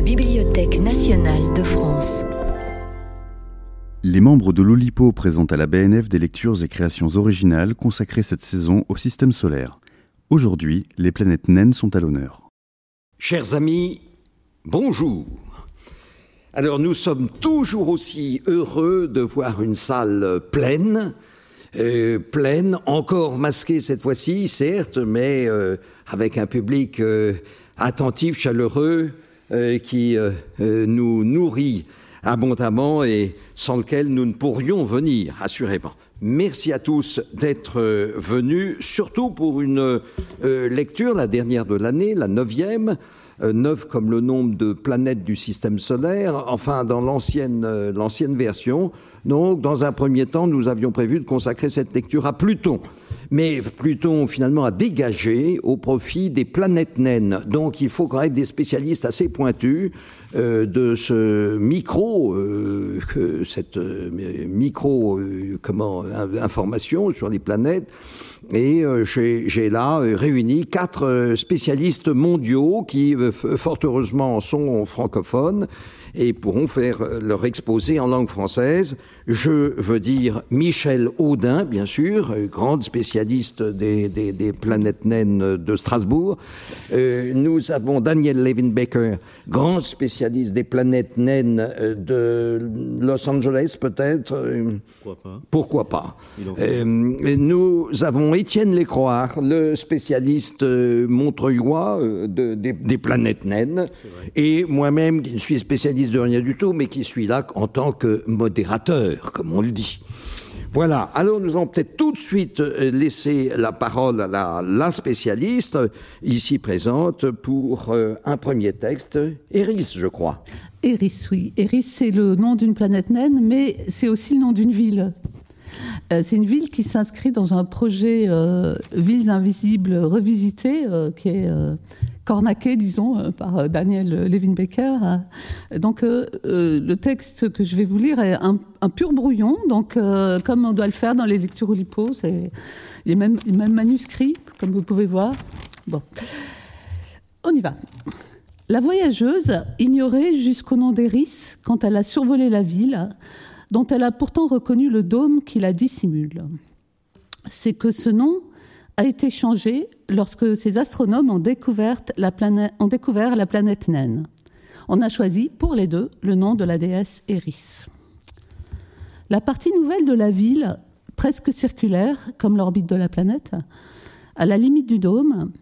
la Bibliothèque nationale de France. Les membres de l'Olipo présentent à la BNF des lectures et créations originales consacrées cette saison au système solaire. Aujourd'hui, les planètes naines sont à l'honneur. Chers amis, bonjour. Alors nous sommes toujours aussi heureux de voir une salle pleine, euh, pleine, encore masquée cette fois-ci, certes, mais euh, avec un public euh, attentif, chaleureux, qui nous nourrit abondamment et sans lequel nous ne pourrions venir, assurément. Merci à tous d'être venus, surtout pour une lecture, la dernière de l'année, la neuvième, euh, neuf comme le nombre de planètes du système solaire, enfin dans euh, l'ancienne version. Donc, dans un premier temps, nous avions prévu de consacrer cette lecture à Pluton. Mais Pluton, finalement, a dégagé au profit des planètes naines. Donc, il faut quand même des spécialistes assez pointus euh, de ce micro, euh, cette euh, micro, euh, comment, information sur les planètes. Et euh, j'ai là réuni quatre spécialistes mondiaux qui, fort heureusement, sont francophones et pourront faire leur exposé en langue française. Je veux dire Michel Audin, bien sûr, grande spécialiste des, des, des planètes naines de Strasbourg. Euh, nous avons Daniel Levin-Baker, grand spécialiste des planètes naines de Los Angeles, peut-être. Pourquoi pas. Pourquoi pas. Euh, Nous avons Étienne Lécroix, le spécialiste montreuillois de, des, des planètes naines, et moi-même, qui ne suis spécialiste de rien du tout, mais qui suis là en tant que modérateur comme on le dit. Voilà, alors nous allons peut-être tout de suite laisser la parole à la, la spécialiste ici présente pour euh, un premier texte, Eris, je crois. Eris, oui. Eris, c'est le nom d'une planète naine, mais c'est aussi le nom d'une ville. Euh, c'est une ville qui s'inscrit dans un projet euh, Villes invisibles revisitées, euh, qui est cornaqué, disons, par Daniel Levin-Becker. Donc, le texte que je vais vous lire est un, pur brouillon, donc comme on doit le faire dans les lectures Oulipo, c'est les mêmes, les mêmes manuscrits, comme vous pouvez voir. Bon, on y va. La voyageuse ignorait jusqu'au nom d'Eris quand elle a survolé la ville, dont elle a pourtant reconnu le dôme qui la dissimule. C'est que ce nom a été changé lorsque ces astronomes ont découvert la planète, ont découvert la planète naine. On a choisi pour les deux le nom de la déesse Eris. La partie nouvelle de la ville, presque circulaire comme l'orbite de la planète, à la limite du dôme,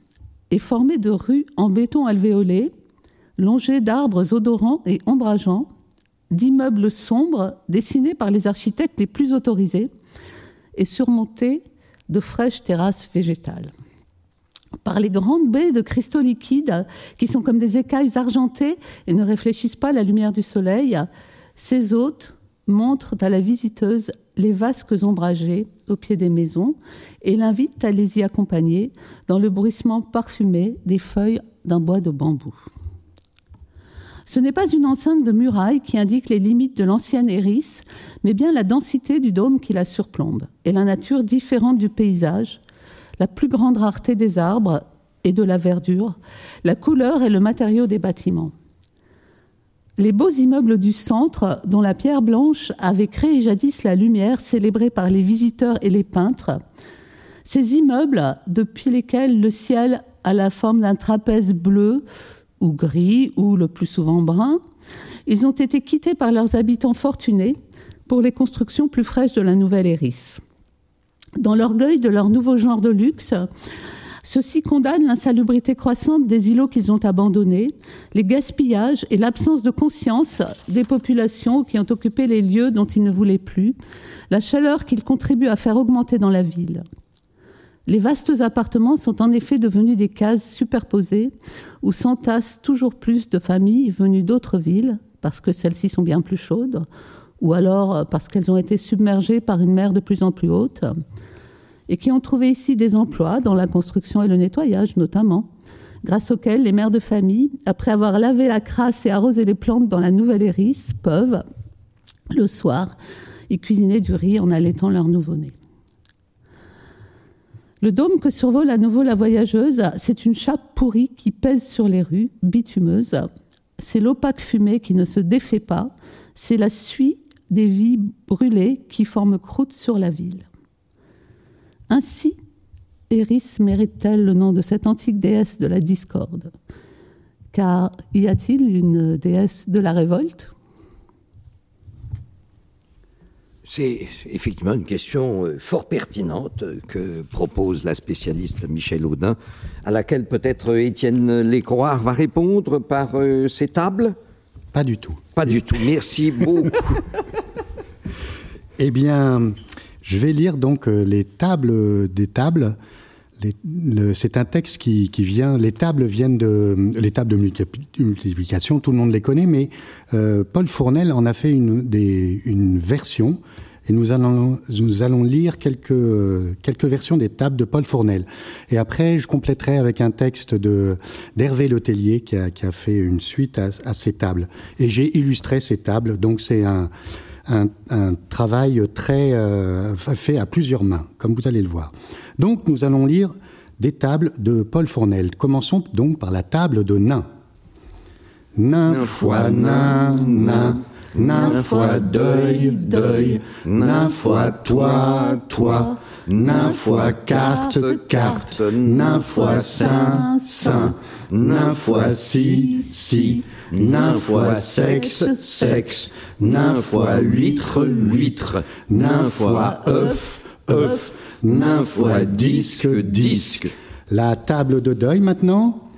est formée de rues en béton alvéolé, longées d'arbres odorants et ombrageants, d'immeubles sombres dessinés par les architectes les plus autorisés et surmontés de fraîches terrasses végétales. Par les grandes baies de cristaux liquides qui sont comme des écailles argentées et ne réfléchissent pas la lumière du soleil, ces hôtes montrent à la visiteuse les vasques ombragées au pied des maisons et l'invitent à les y accompagner dans le bruissement parfumé des feuilles d'un bois de bambou. Ce n'est pas une enceinte de muraille qui indique les limites de l'ancienne Eris, mais bien la densité du dôme qui la surplombe et la nature différente du paysage, la plus grande rareté des arbres et de la verdure, la couleur et le matériau des bâtiments. Les beaux immeubles du centre, dont la pierre blanche avait créé jadis la lumière célébrée par les visiteurs et les peintres, ces immeubles depuis lesquels le ciel a la forme d'un trapèze bleu ou gris, ou le plus souvent brun, ils ont été quittés par leurs habitants fortunés pour les constructions plus fraîches de la nouvelle Eris. Dans l'orgueil de leur nouveau genre de luxe, ceux-ci condamnent l'insalubrité croissante des îlots qu'ils ont abandonnés, les gaspillages et l'absence de conscience des populations qui ont occupé les lieux dont ils ne voulaient plus, la chaleur qu'ils contribuent à faire augmenter dans la ville. Les vastes appartements sont en effet devenus des cases superposées où s'entassent toujours plus de familles venues d'autres villes, parce que celles-ci sont bien plus chaudes, ou alors parce qu'elles ont été submergées par une mer de plus en plus haute, et qui ont trouvé ici des emplois dans la construction et le nettoyage notamment, grâce auxquels les mères de famille, après avoir lavé la crasse et arrosé les plantes dans la nouvelle hérisse, peuvent, le soir, y cuisiner du riz en allaitant leur nouveau-né. Le dôme que survole à nouveau la voyageuse, c'est une chape pourrie qui pèse sur les rues, bitumeuses, c'est l'opaque fumée qui ne se défait pas, c'est la suie des vies brûlées qui forment croûte sur la ville. Ainsi, Eris mérite-t-elle le nom de cette antique déesse de la discorde? Car y a-t-il une déesse de la révolte? C'est effectivement une question euh, fort pertinente que propose la spécialiste Michel Audin, à laquelle peut-être Étienne Lécroire va répondre par euh, ses tables Pas du tout. Pas du tout. Merci beaucoup. eh bien, je vais lire donc euh, les tables des tables. C'est un texte qui, vient. Les tables viennent de les tables de multiplication. Tout le monde les connaît, mais Paul Fournel en a fait une, version et nous allons, lire quelques, versions des tables de Paul Fournel. Et après, je compléterai avec un texte d'Hervé Letellier qui a, qui a fait une suite à, ces tables. Et j'ai illustré ces tables, donc c'est un, travail très euh, fait à plusieurs mains, comme vous allez le voir. Donc nous allons lire des tables de Paul Fournel. Commençons donc par la table de nain. Nain fois nain, nain nain. fois deuil, deuil, nain fois toi, toi, nain fois carte, carte, nain fois saint, saint, nain fois si, si, nain fois sexe, sexe, nain fois huître, huître, nain fois œuf, œuf, nain fois disque, disque. La table de deuil maintenant.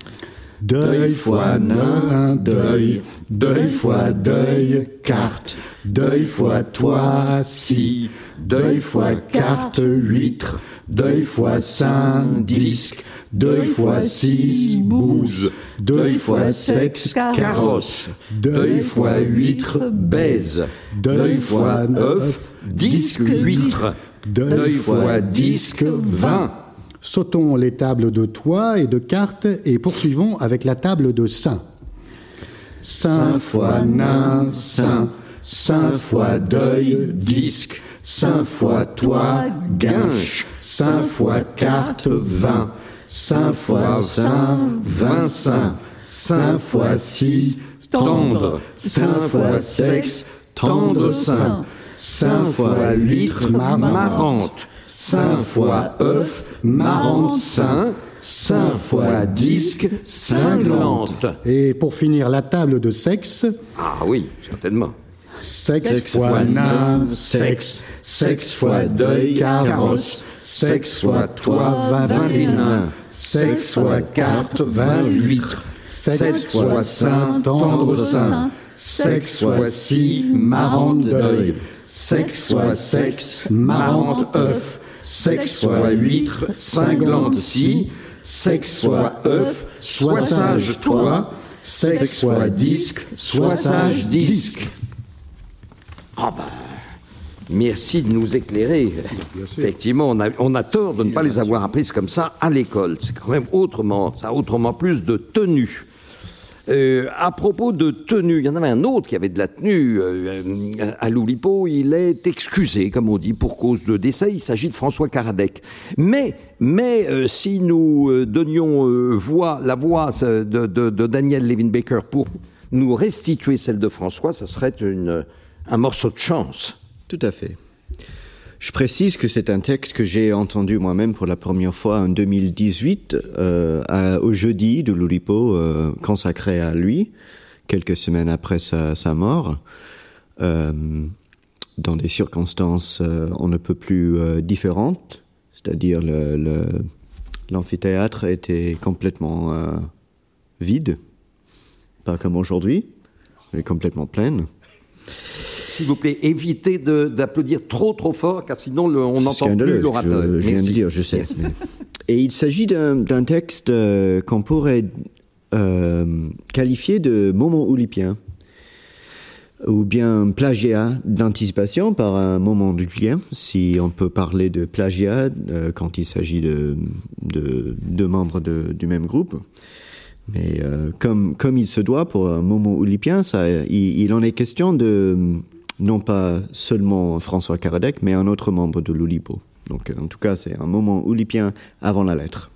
Deuil fois nain, deuil, deuil. Fois deuil, carte, deuil fois toi, si, deuil fois carte, huître, deuil fois saint, disque, deuil fois six, bouse, deuil fois sexe, carrosse, deuil fois huître, baise, deuil fois œuf, disque, huître, deuil fois disque, vin. Sautons les tables de toit et de cartes et poursuivons avec la table de saint. Saint fois nain, saint, saint fois deuil, disque, saint fois toi, guinche, saint fois carte, vin, saint fois saint, vin saint, saint fois six, tendre, saint fois sexe, tendre saint, saint fois huître, marrante, saint fois œuf, marrante saint, saint fois disque, cinglante. Et pour finir, la table de sexe. Ah oui, certainement. Sexe, fois nain, sexe, sexe. Fois deuil, carrosse, sexe fois toi, vingt et nain, sexe fois carte, vingt huître, sexe fois saint, tendre saint, sexe fois si, marrante deuil, sexe soit sexe, marrante œuf, sexe soit huître, cinglante scie, sexe soit œuf, sois sage toi, sexe soit disque, sois sage disque. Ah ben, merci de nous éclairer. Effectivement, on a, on a tort de ne pas les avoir apprises comme ça à l'école. C'est quand même autrement, ça a autrement plus de tenue. Euh, à propos de tenue, il y en avait un autre qui avait de la tenue euh, à Loulipo. Il est excusé, comme on dit, pour cause de décès. Il s'agit de François Karadec. Mais, mais euh, si nous donnions la voix de, Daniel Levin-Baker pour nous restituer celle de François, ce serait un morceau de chance. Tout à fait. Je précise que c'est un texte que j'ai entendu moi-même pour la première fois en 2018 euh, au jeudi de Loulipo euh, consacré à lui, quelques semaines après sa, mort, euh, dans des circonstances on ne peut plus différentes, c'est-à-dire l'amphithéâtre était complètement vide, pas comme aujourd'hui, mais complètement pleine s'il vous plaît, évitez d'applaudir trop trop fort, car sinon le, on n'entend plus l'orateur. Je, je viens de dire, je sais. Et il s'agit d'un texte euh, qu'on pourrait euh, qualifier de moment oulipien ou bien plagiat d'anticipation par un moment oulipien, si on peut parler de plagiat euh, quand il s'agit de, de, de membres de, du même groupe. Mais euh, comme, comme il se doit pour un moment oulipien, ça, il, il en est question de non pas seulement François Karadec, mais un autre membre de l'Oulipo. Donc en tout cas, c'est un moment oulipien avant la lettre,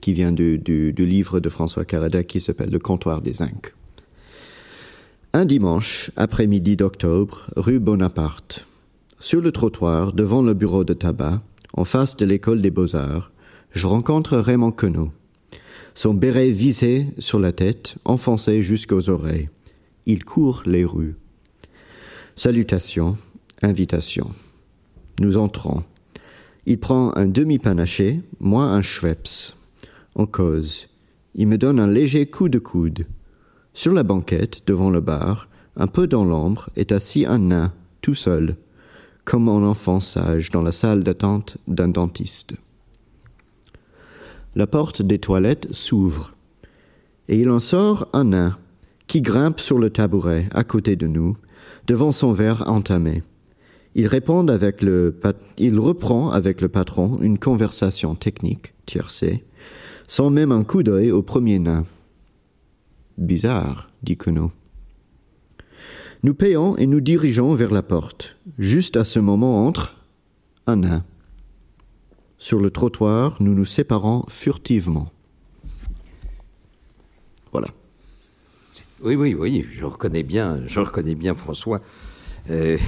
qui vient du, livre de François Caradec qui s'appelle Le comptoir des Inques. Un dimanche, après-midi d'octobre, rue Bonaparte, sur le trottoir, devant le bureau de tabac, en face de l'école des beaux-arts, je rencontre Raymond Queneau. Son béret visé sur la tête, enfoncé jusqu'aux oreilles. Il court les rues. Salutations, invitations. Nous entrons. Il prend un demi-panaché, moi un Schweppes. On cause. Il me donne un léger coup de coude. Sur la banquette, devant le bar, un peu dans l'ombre, est assis un nain, tout seul, comme un enfant sage dans la salle d'attente d'un dentiste. La porte des toilettes s'ouvre, et il en sort un nain, qui grimpe sur le tabouret à côté de nous, devant son verre entamé. Il, reprend avec le patron une conversation technique, tiercée, sans même un coup d'œil au premier nain. Bizarre, dit Queneau. Nous payons et nous dirigeons vers la porte. Juste à ce moment entre un nain. Sur le trottoir, nous nous séparons furtivement. Voilà. Oui, oui, oui, je reconnais bien, je reconnais bien François. Euh,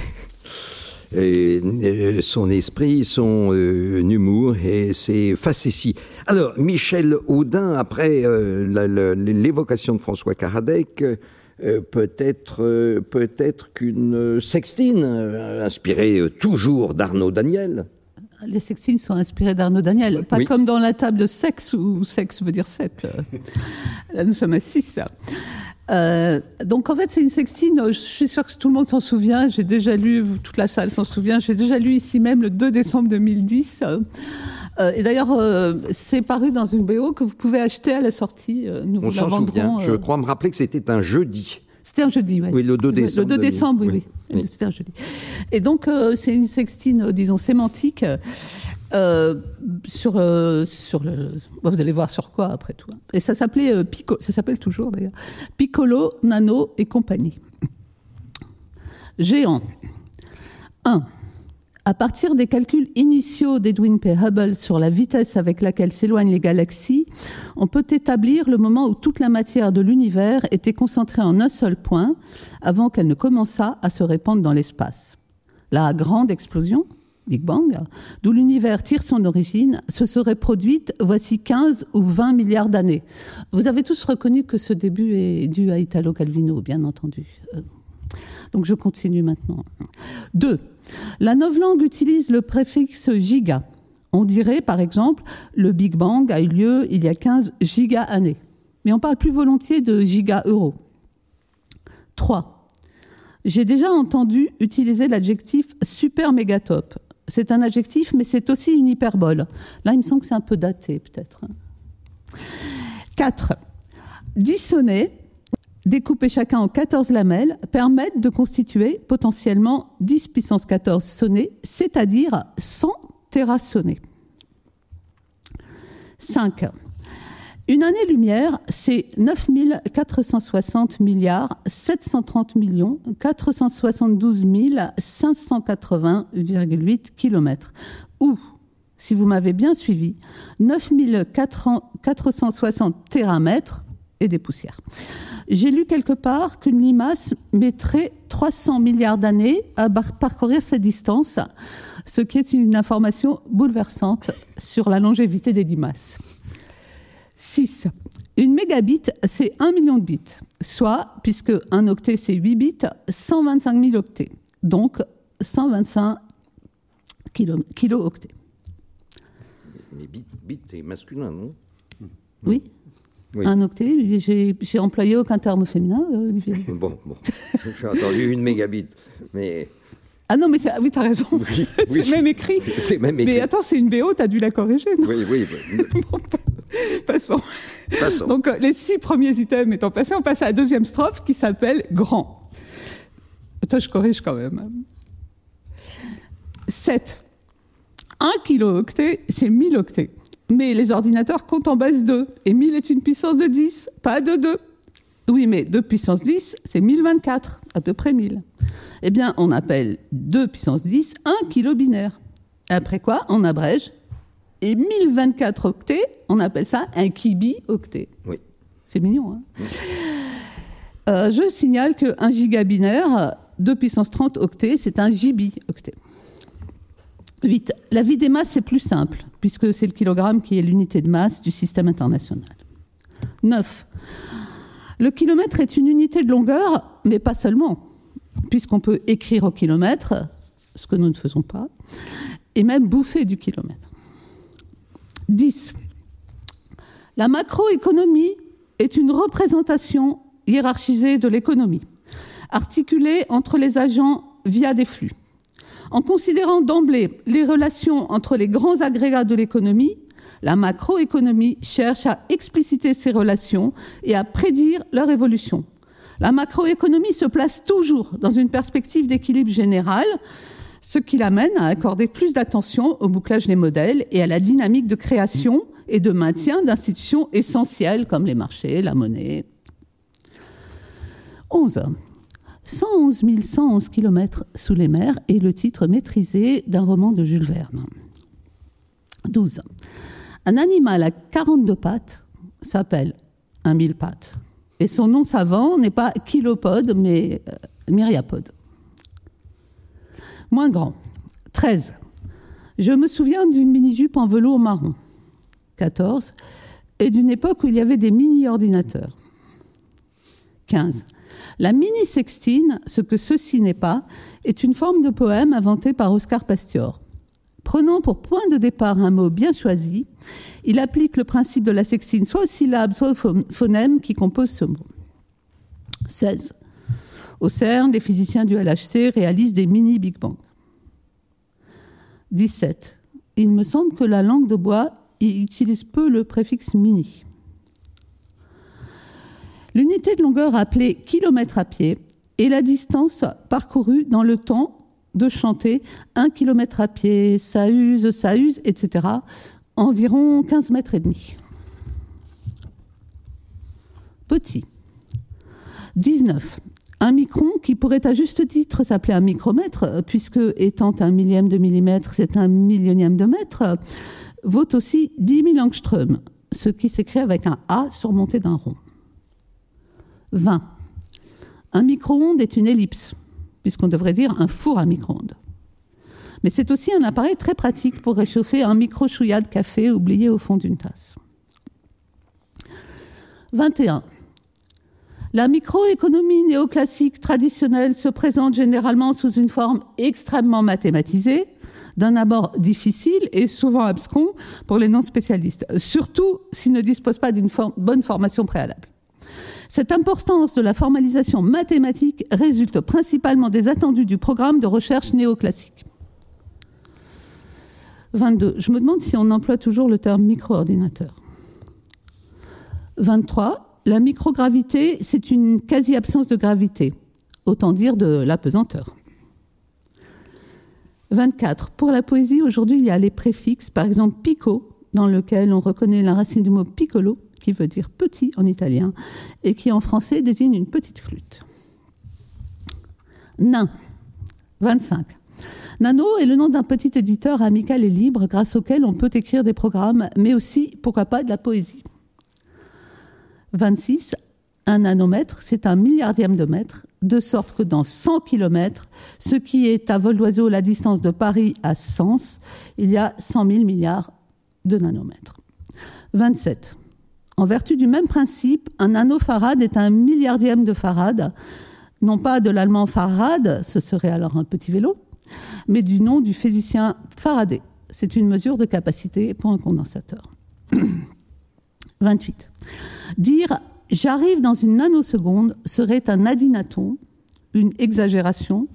et son esprit, son euh, humour et ses facéties. Alors, Michel Audin, après euh, l'évocation de François Caradec, euh, peut-être euh, peut-être qu'une sextine, euh, inspirée euh, toujours d'Arnaud Daniel. Les sextines sont inspirées d'Arnaud Daniel, pas Oui. comme dans la table de sexe où sexe veut dire sept. Là, nous sommes à six. Euh, donc en fait, c'est une sextine. Je suis sûre que tout le monde s'en souvient. J'ai déjà lu, toute la salle s'en souvient. J'ai déjà lu ici même le 2 décembre 2010. Euh, et d'ailleurs, euh, c'est paru dans une BO que vous pouvez acheter à la sortie. Euh, Nous On s'en souvient. Je euh, crois me rappeler que c'était un jeudi. C'était un jeudi, oui. Oui, le 2 décembre Le 2 2000. décembre, oui, Oui. oui. C'était un jeudi. Et donc, euh, c'est une sextine, euh, disons, sémantique. Euh, sur euh, bon, vous allez voir sur quoi après tout hein. et ça s'appelait euh, Pico ça s'appelle toujours d'ailleurs Piccolo Nano et compagnie géant 1 à partir des calculs initiaux d'Edwin P. Hubble sur la vitesse avec laquelle s'éloignent les galaxies, on peut établir le moment où toute la matière de l'univers était concentrée en un seul point avant qu'elle ne commençât à se répandre dans l'espace. La grande explosion, Big Bang, d'où l'univers tire son origine, se serait produite voici 15 ou 20 milliards d'années. Vous avez tous reconnu que ce début est dû à Italo Calvino, bien entendu. Euh, Donc je continue maintenant. 2. La novlangue utilise le préfixe giga. On dirait, par exemple, le Big Bang a eu lieu il y a 15 giga-années. Mais on parle plus volontiers de giga-euro. 3. J'ai déjà entendu utiliser l'adjectif super mégatop. C'est un adjectif, mais c'est aussi une hyperbole. Là, il me semble que c'est un peu daté, peut-être. 4. 10 sonnets, découpés chacun en 14 lamelles, permettent de constituer potentiellement 10 puissance 14 sonnets, c'est-à-dire 100 terrasonnés. 5. Une année-lumière, c'est 9460 milliards 730 millions 472 580,8 kilomètres. Ou, si vous m'avez bien suivi, 9460 téramètres et des poussières. J'ai lu quelque part qu'une limace mettrait 300 milliards d'années à parcourir cette distance, ce qui est une information bouleversante sur la longévité des limaces. 6. Une mégabit, c'est 1 million de bits, soit, puisque un octet c'est 8 bits, 125 000 octets, donc 125 kilo, kilo-octets. Mais bit, bit est masculin, non? Oui, Oui. un octet, j'ai j'ai employé aucun terme féminin, euh, Olivier. Bon, bon. J'ai entendu une mégabit. Mais Ah non, mais c'est- ah oui, t'as raison, oui. c'est même écrit. C'est même écrit. Mais attends, c'est une BO, t'as dû la corriger, non Oui, oui. oui. Passons. Passons. Donc, euh, les six premiers items étant passés, on passe à la deuxième strophe qui s'appelle Grand. Attends, je corrige quand même. 7. 1 kilo-octet, c'est 1000 octets. Mais les ordinateurs comptent en base 2. Et 1000 est une puissance de 10, pas de 2. Oui, mais 2 puissance 10, c'est 1024, à peu près 1000. Eh bien, on appelle 2 puissance 10 1 kilo binaire. Après quoi, on abrège et 1024 octets, on appelle ça un kibi-octet. Oui. C'est mignon, hein Euh, Je signale qu'un giga binaire de puissance 30 octets, c'est un gibi-octet. 8. La vie des masses est plus simple, puisque c'est le kilogramme qui est l'unité de masse du système international. 9. Le kilomètre est une unité de longueur, mais pas seulement, puisqu'on peut écrire au kilomètre, ce que nous ne faisons pas, et même bouffer du kilomètre. 10. La macroéconomie est une représentation hiérarchisée de l'économie, articulée entre les agents via des flux. En considérant d'emblée les relations entre les grands agrégats de l'économie, la macroéconomie cherche à expliciter ces relations et à prédire leur évolution. La macroéconomie se place toujours dans une perspective d'équilibre général, ce qui l'amène à accorder plus d'attention au bouclage des modèles et à la dynamique de création et de maintien d'institutions essentielles comme les marchés, la monnaie. 11. 111 111 km sous les mers est le titre maîtrisé d'un roman de Jules Verne. 12. Un animal à 42 pattes s'appelle un mille pattes. Et son nom savant n'est pas kilopode, mais euh, myriapode. Moins grand. 13. Je me souviens d'une mini-jupe en velours marron. 14. Et d'une époque où il y avait des mini-ordinateurs. 15. La mini-sextine, ce que ceci n'est pas, est une forme de poème inventée par Oscar Pastior. Prenant pour point de départ un mot bien choisi, il applique le principe de la sextine soit aux syllabes, soit aux phonèmes qui composent ce mot. 16. Au CERN, les physiciens du LHC réalisent des mini-Big Bang. 17. Il me semble que la langue de bois utilise peu le préfixe mini. L'unité de longueur appelée kilomètre à pied est la distance parcourue dans le temps de chanter un kilomètre à pied, ça use, ça use, etc. Environ 15 mètres et demi. Petit. 19. Un micron, qui pourrait à juste titre s'appeler un micromètre, puisque étant un millième de millimètre, c'est un millionième de mètre, vaut aussi 10 000 angstroms, ce qui s'écrit avec un A surmonté d'un rond. 20. Un micro-ondes est une ellipse, puisqu'on devrait dire un four à micro-ondes. Mais c'est aussi un appareil très pratique pour réchauffer un micro-chouïa de café oublié au fond d'une tasse. 21. La microéconomie néoclassique traditionnelle se présente généralement sous une forme extrêmement mathématisée, d'un abord difficile et souvent abscon pour les non-spécialistes, surtout s'ils ne disposent pas d'une bonne formation préalable. Cette importance de la formalisation mathématique résulte principalement des attendus du programme de recherche néoclassique. 22. Je me demande si on emploie toujours le terme micro-ordinateur. 23. La microgravité, c'est une quasi-absence de gravité, autant dire de l'apesanteur. 24. Pour la poésie, aujourd'hui, il y a les préfixes, par exemple pico, dans lequel on reconnaît la racine du mot piccolo, qui veut dire petit en italien, et qui en français désigne une petite flûte. Nain. 25. Nano est le nom d'un petit éditeur amical et libre grâce auquel on peut écrire des programmes, mais aussi, pourquoi pas, de la poésie. 26. Un nanomètre, c'est un milliardième de mètre, de sorte que dans 100 km, ce qui est à vol d'oiseau la distance de Paris à Sens, il y a 100 000 milliards de nanomètres. 27. En vertu du même principe, un nanofarad est un milliardième de farad, non pas de l'allemand Farad, ce serait alors un petit vélo, mais du nom du physicien Faraday. C'est une mesure de capacité pour un condensateur. 28. Dire j'arrive dans une nanoseconde serait un adinaton, une exagération,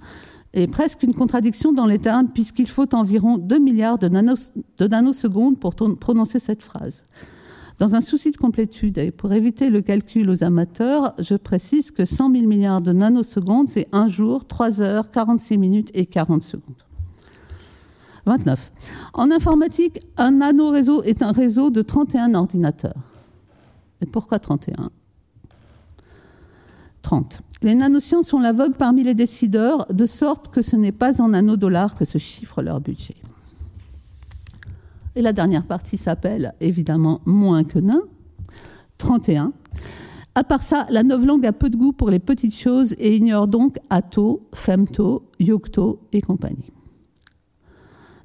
et presque une contradiction dans les termes, puisqu'il faut environ 2 milliards de, de nanosecondes pour prononcer cette phrase. Dans un souci de complétude et pour éviter le calcul aux amateurs, je précise que 100 000 milliards de nanosecondes, c'est 1 jour, 3 heures, 46 minutes et 40 secondes. 29. En informatique, un nanoréseau est un réseau de 31 ordinateurs. Et pourquoi 31 30. Les nanosciences sont la vogue parmi les décideurs, de sorte que ce n'est pas en nanodollars que se chiffre leur budget. Et la dernière partie s'appelle évidemment moins que nain. 31. À part ça, la novlangue a peu de goût pour les petites choses et ignore donc ato, femto, yocto et compagnie.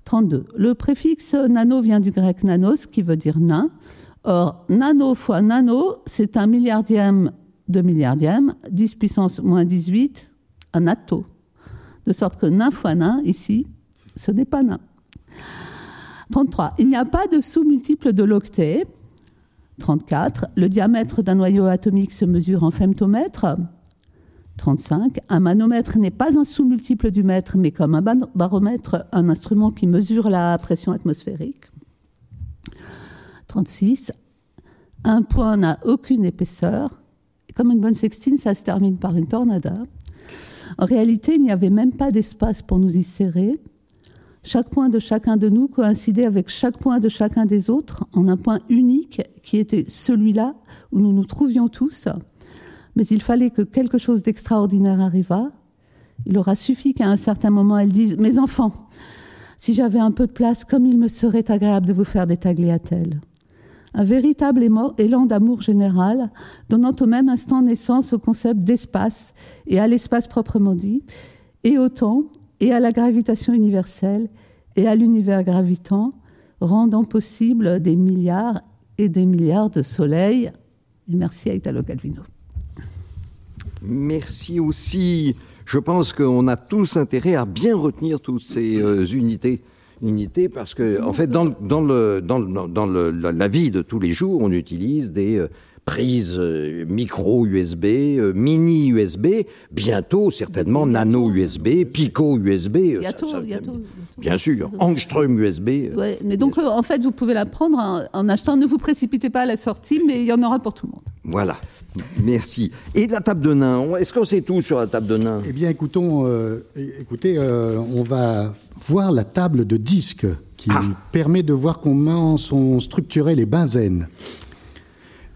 32. Le préfixe nano vient du grec nanos qui veut dire nain. Or, nano fois nano, c'est un milliardième de milliardième, 10 puissance moins 18, un atto. De sorte que nain fois nain, ici, ce n'est pas nain. 33. Il n'y a pas de sous-multiple de l'octet. 34. Le diamètre d'un noyau atomique se mesure en femtomètre. 35. Un manomètre n'est pas un sous-multiple du mètre, mais comme un baromètre, un instrument qui mesure la pression atmosphérique. 36. Un point n'a aucune épaisseur. Comme une bonne sextine, ça se termine par une tornada. En réalité, il n'y avait même pas d'espace pour nous y serrer. Chaque point de chacun de nous coïncidait avec chaque point de chacun des autres en un point unique qui était celui-là où nous nous trouvions tous. Mais il fallait que quelque chose d'extraordinaire arrivât. Il aura suffi qu'à un certain moment elle dise Mes enfants, si j'avais un peu de place, comme il me serait agréable de vous faire des tagliatelles. Un véritable élan d'amour général, donnant au même instant naissance au concept d'espace et à l'espace proprement dit, et au temps et à la gravitation universelle et à l'univers gravitant, rendant possible des milliards et des milliards de soleils. Et merci à Italo Calvino. Merci aussi. Je pense qu'on a tous intérêt à bien retenir toutes ces euh, unités unités parce que en fait dans, dans, le, dans, le, dans le, la vie de tous les jours on utilise des euh, prise euh, micro USB, euh, mini USB, bientôt certainement nano USB, pico USB. Euh, bientôt, bientôt, Bien sûr, angstrom USB. Ouais, mais donc en fait vous pouvez la prendre en, achetant. Ne vous précipitez pas à la sortie, mais il y en aura pour tout le monde. Voilà. Merci. Et la table de nain, est-ce qu'on sait tout sur la table de nain? Eh bien, écoutons, écoutez, on va voir la table de disque qui ah. permet de voir comment sont structurés les benzènes.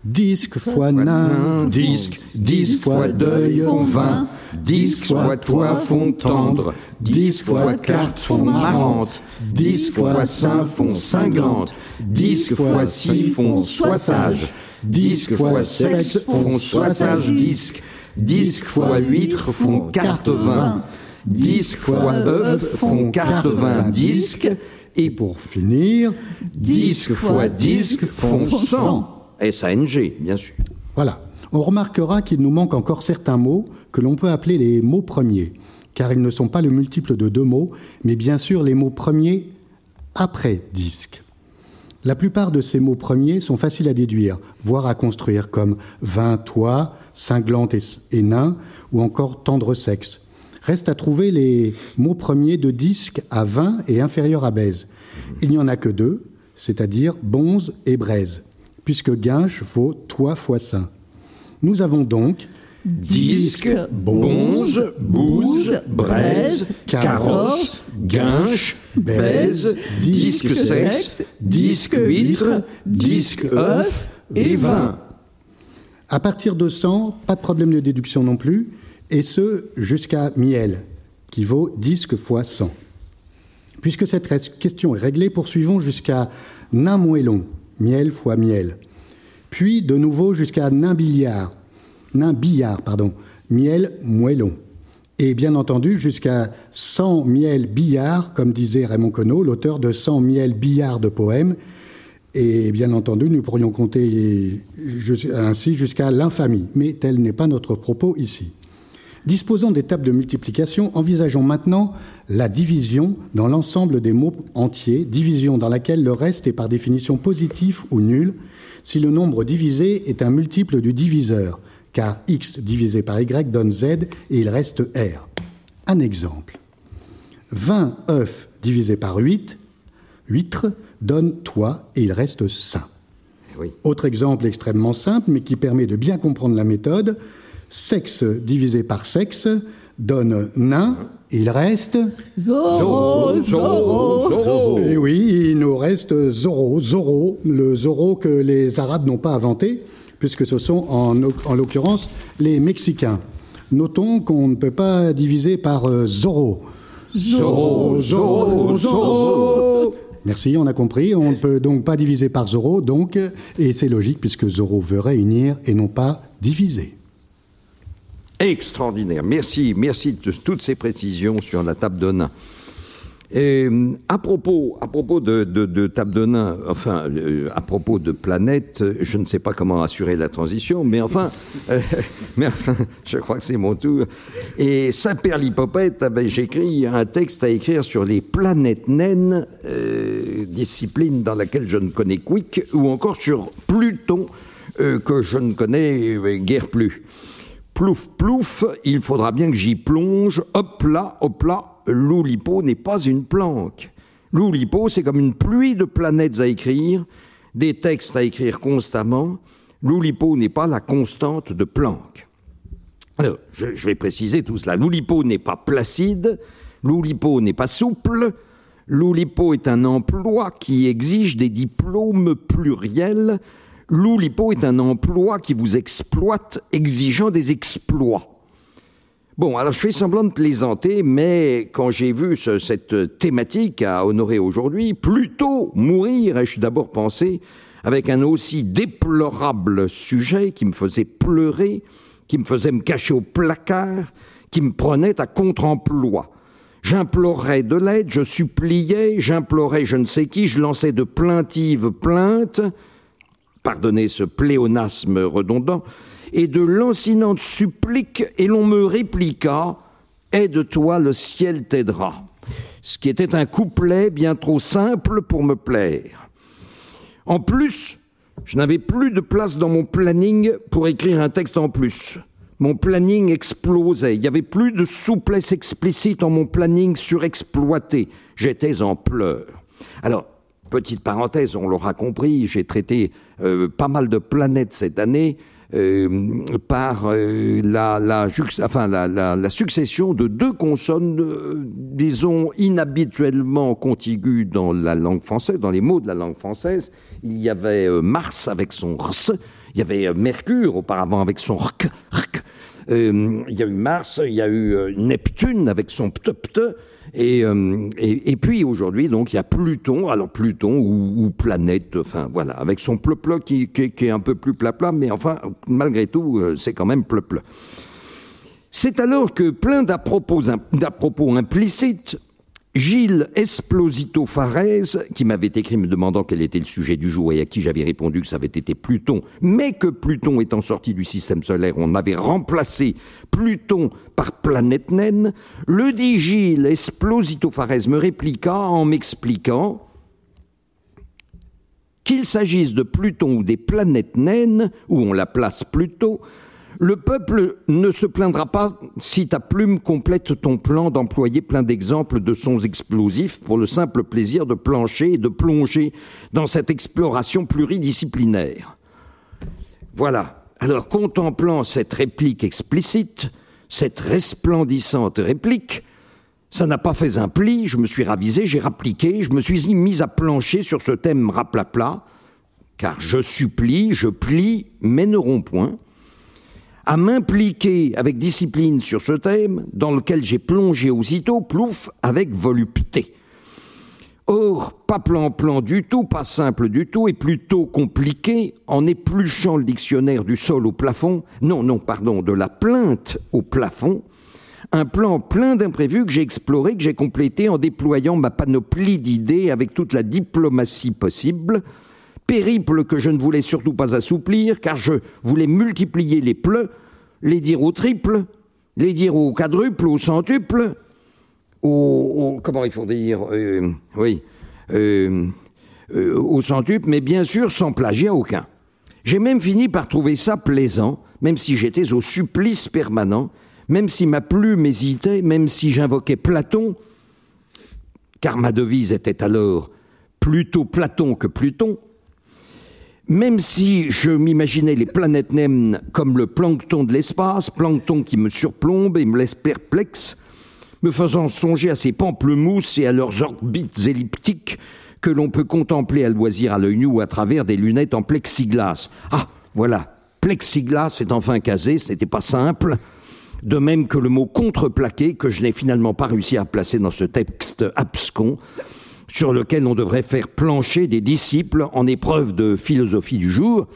Disque fois nain, disque, dix fois deuil font vingt, disque fois toi font tendre, dix fois carte font marrante, dix fois saint font cinglante, dix fois six font soit sage, dix fois sexe font soit sage disque, dix fois huître font carte vingt, dix fois œuf font carte vingt disque, et pour finir, disque fois disque font cent. S-A-N-G, bien sûr. Voilà. On remarquera qu'il nous manque encore certains mots que l'on peut appeler les mots premiers, car ils ne sont pas le multiple de deux mots, mais bien sûr les mots premiers après disque. La plupart de ces mots premiers sont faciles à déduire, voire à construire, comme vin, toit, cinglante et, nain, ou encore tendre sexe. Reste à trouver les mots premiers de disque à vin et inférieur à baise. Il n'y en a que deux, c'est-à-dire bonze et braise puisque guinche vaut toi fois saint. Nous avons donc disque, bonge, bouse, braise, carrosse, guinche, baise, disque sexe, disque huître, disque œuf et vin. À partir de 100, pas de problème de déduction non plus, et ce jusqu'à miel, qui vaut disque fois 100. Puisque cette question est réglée, poursuivons jusqu'à nain moellon, miel fois miel. Puis de nouveau jusqu'à nain billard, nain billard, pardon, miel moellon. Et bien entendu jusqu'à 100 miel billard, comme disait Raymond Queneau, l'auteur de 100 miel billard de poèmes. Et bien entendu, nous pourrions compter ainsi jusqu'à l'infamie, mais tel n'est pas notre propos ici. Disposant des tables de multiplication, envisageons maintenant la division dans l'ensemble des mots entiers, division dans laquelle le reste est par définition positif ou nul, si le nombre divisé est un multiple du diviseur, car x divisé par y donne z et il reste r. Un exemple. 20 œufs divisé par 8, 8 donne toi et il reste saint. Eh Autre exemple extrêmement simple, mais qui permet de bien comprendre la méthode. Sexe divisé par sexe donne nain, il reste Zoro, Zoro, Et oui, il nous reste Zoro, Zoro, le Zoro que les Arabes n'ont pas inventé, puisque ce sont en, en l'occurrence les Mexicains. Notons qu'on ne peut pas diviser par Zoro. Zoro, Zoro, Zoro. Merci, on a compris. On ne peut donc pas diviser par Zorro, donc, et c'est logique puisque Zorro veut réunir et non pas diviser. Extraordinaire. Merci, merci de toutes ces précisions sur la table de nain. Et, à propos, à propos de, table de nain, enfin, euh, à propos de planète, je ne sais pas comment assurer la transition, mais enfin, euh, mais enfin je crois que c'est mon tour. Et Saint-Père l'Hippopète, ben, j'écris un texte à écrire sur les planètes naines, euh, discipline dans laquelle je ne connais quick, ou encore sur Pluton, euh, que je ne connais euh, guère plus. Plouf, plouf, il faudra bien que j'y plonge, hop là, hop là, l'Oulipo n'est pas une planque. L'Oulipo, c'est comme une pluie de planètes à écrire, des textes à écrire constamment. L'Oulipo n'est pas la constante de Planck. Je vais préciser tout cela. L'Oulipo n'est pas placide, l'Oulipo n'est pas souple, l'Oulipo est un emploi qui exige des diplômes pluriels, l'Oulipo est un emploi qui vous exploite, exigeant des exploits. Bon, alors je fais semblant de plaisanter, mais quand j'ai vu ce- cette thématique à honorer aujourd'hui, plutôt mourir, ai-je d'abord pensé, avec un aussi déplorable sujet qui me faisait pleurer, qui me faisait me cacher au placard, qui me prenait à contre-emploi. J'implorais de l'aide, je suppliais, j'implorais je ne sais qui, je lançais de plaintives plaintes, pardonnez ce pléonasme redondant, et de lancinantes suppliques, et l'on me répliqua Aide-toi, le ciel t'aidera. Ce qui était un couplet bien trop simple pour me plaire. En plus, je n'avais plus de place dans mon planning pour écrire un texte en plus. Mon planning explosait. Il n'y avait plus de souplesse explicite en mon planning surexploité. J'étais en pleurs. Alors, petite parenthèse, on l'aura compris, j'ai traité euh, pas mal de planètes cette année euh, par euh, la, la, enfin, la, la- succession de deux consonnes, disons, inhabituellement contiguës dans la langue française, dans les mots de la langue française. Il y avait Mars avec son rs, il y avait Mercure auparavant avec son rk, rk. Il y a eu Mars, il y a eu Neptune avec son pte pte, et, euh, et, et puis aujourd'hui, donc, il y a Pluton, alors Pluton ou, ou planète, enfin voilà, avec son pleu-pleu qui, qui, qui est un peu plus plat-plat, mais enfin, malgré tout, euh, c'est quand même pleu-pleu. C'est alors que, plein d'à-propos d'à-propos implicites, Gilles Esplosito Farès, qui m'avait écrit me demandant quel était le sujet du jour et à qui j'avais répondu que ça avait été Pluton, mais que Pluton étant sorti du système solaire, on avait remplacé Pluton par planète naine, le dit Gilles Esplosito Farès me répliqua en m'expliquant qu'il s'agisse de Pluton ou des planètes naines, où on la place plutôt, le peuple ne se plaindra pas si ta plume complète ton plan d'employer plein d'exemples de sons explosifs pour le simple plaisir de plancher et de plonger dans cette exploration pluridisciplinaire. Voilà. Alors, contemplant cette réplique explicite, cette resplendissante réplique, ça n'a pas fait un pli, je me suis ravisé, j'ai rappliqué, je me suis mis à plancher sur ce thème raplapla, car je supplie, je plie, mais ne romps point, à m'impliquer avec discipline sur ce thème, dans lequel j'ai plongé aussitôt, plouf, avec volupté. Or, pas plan-plan du tout, pas simple du tout, et plutôt compliqué, en épluchant le dictionnaire du sol au plafond, non, non, pardon, de la plainte au plafond, un plan plein d'imprévus que j'ai exploré, que j'ai complété en déployant ma panoplie d'idées avec toute la diplomatie possible, périple que je ne voulais surtout pas assouplir, car je voulais multiplier les pleux, les dire au triple, les dire au quadruple, au centuple, au, comment il faut dire, euh, oui, euh, euh, au centuple, mais bien sûr sans plagiat aucun. J'ai même fini par trouver ça plaisant, même si j'étais au supplice permanent, même si ma plume hésitait, même si j'invoquais Platon, car ma devise était alors plutôt Platon que Pluton, même si je m'imaginais les planètes naines comme le plancton de l'espace, plancton qui me surplombe et me laisse perplexe, me faisant songer à ces pamplemousses et à leurs orbites elliptiques que l'on peut contempler à loisir à l'œil nu ou à travers des lunettes en plexiglas. Ah, voilà, plexiglas est enfin casé, ce n'était pas simple. De même que le mot contreplaqué, que je n'ai finalement pas réussi à placer dans ce texte abscon, sur lequel on devrait faire plancher des disciples en épreuve de philosophie du jour,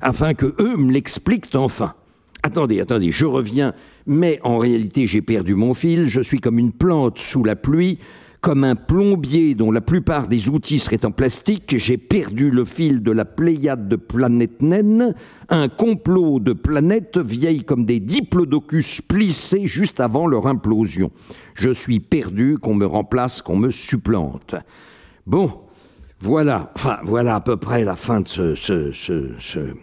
afin que eux me l'expliquent enfin. Attendez, attendez, je reviens, mais en réalité j'ai perdu mon fil, je suis comme une plante sous la pluie, comme un plombier dont la plupart des outils seraient en plastique, j'ai perdu le fil de la pléiade de planètes naines, un complot de planètes vieilles comme des diplodocus plissés juste avant leur implosion. Je suis perdu, qu'on me remplace, qu'on me supplante. Bon, voilà, voilà à peu près la fin de ce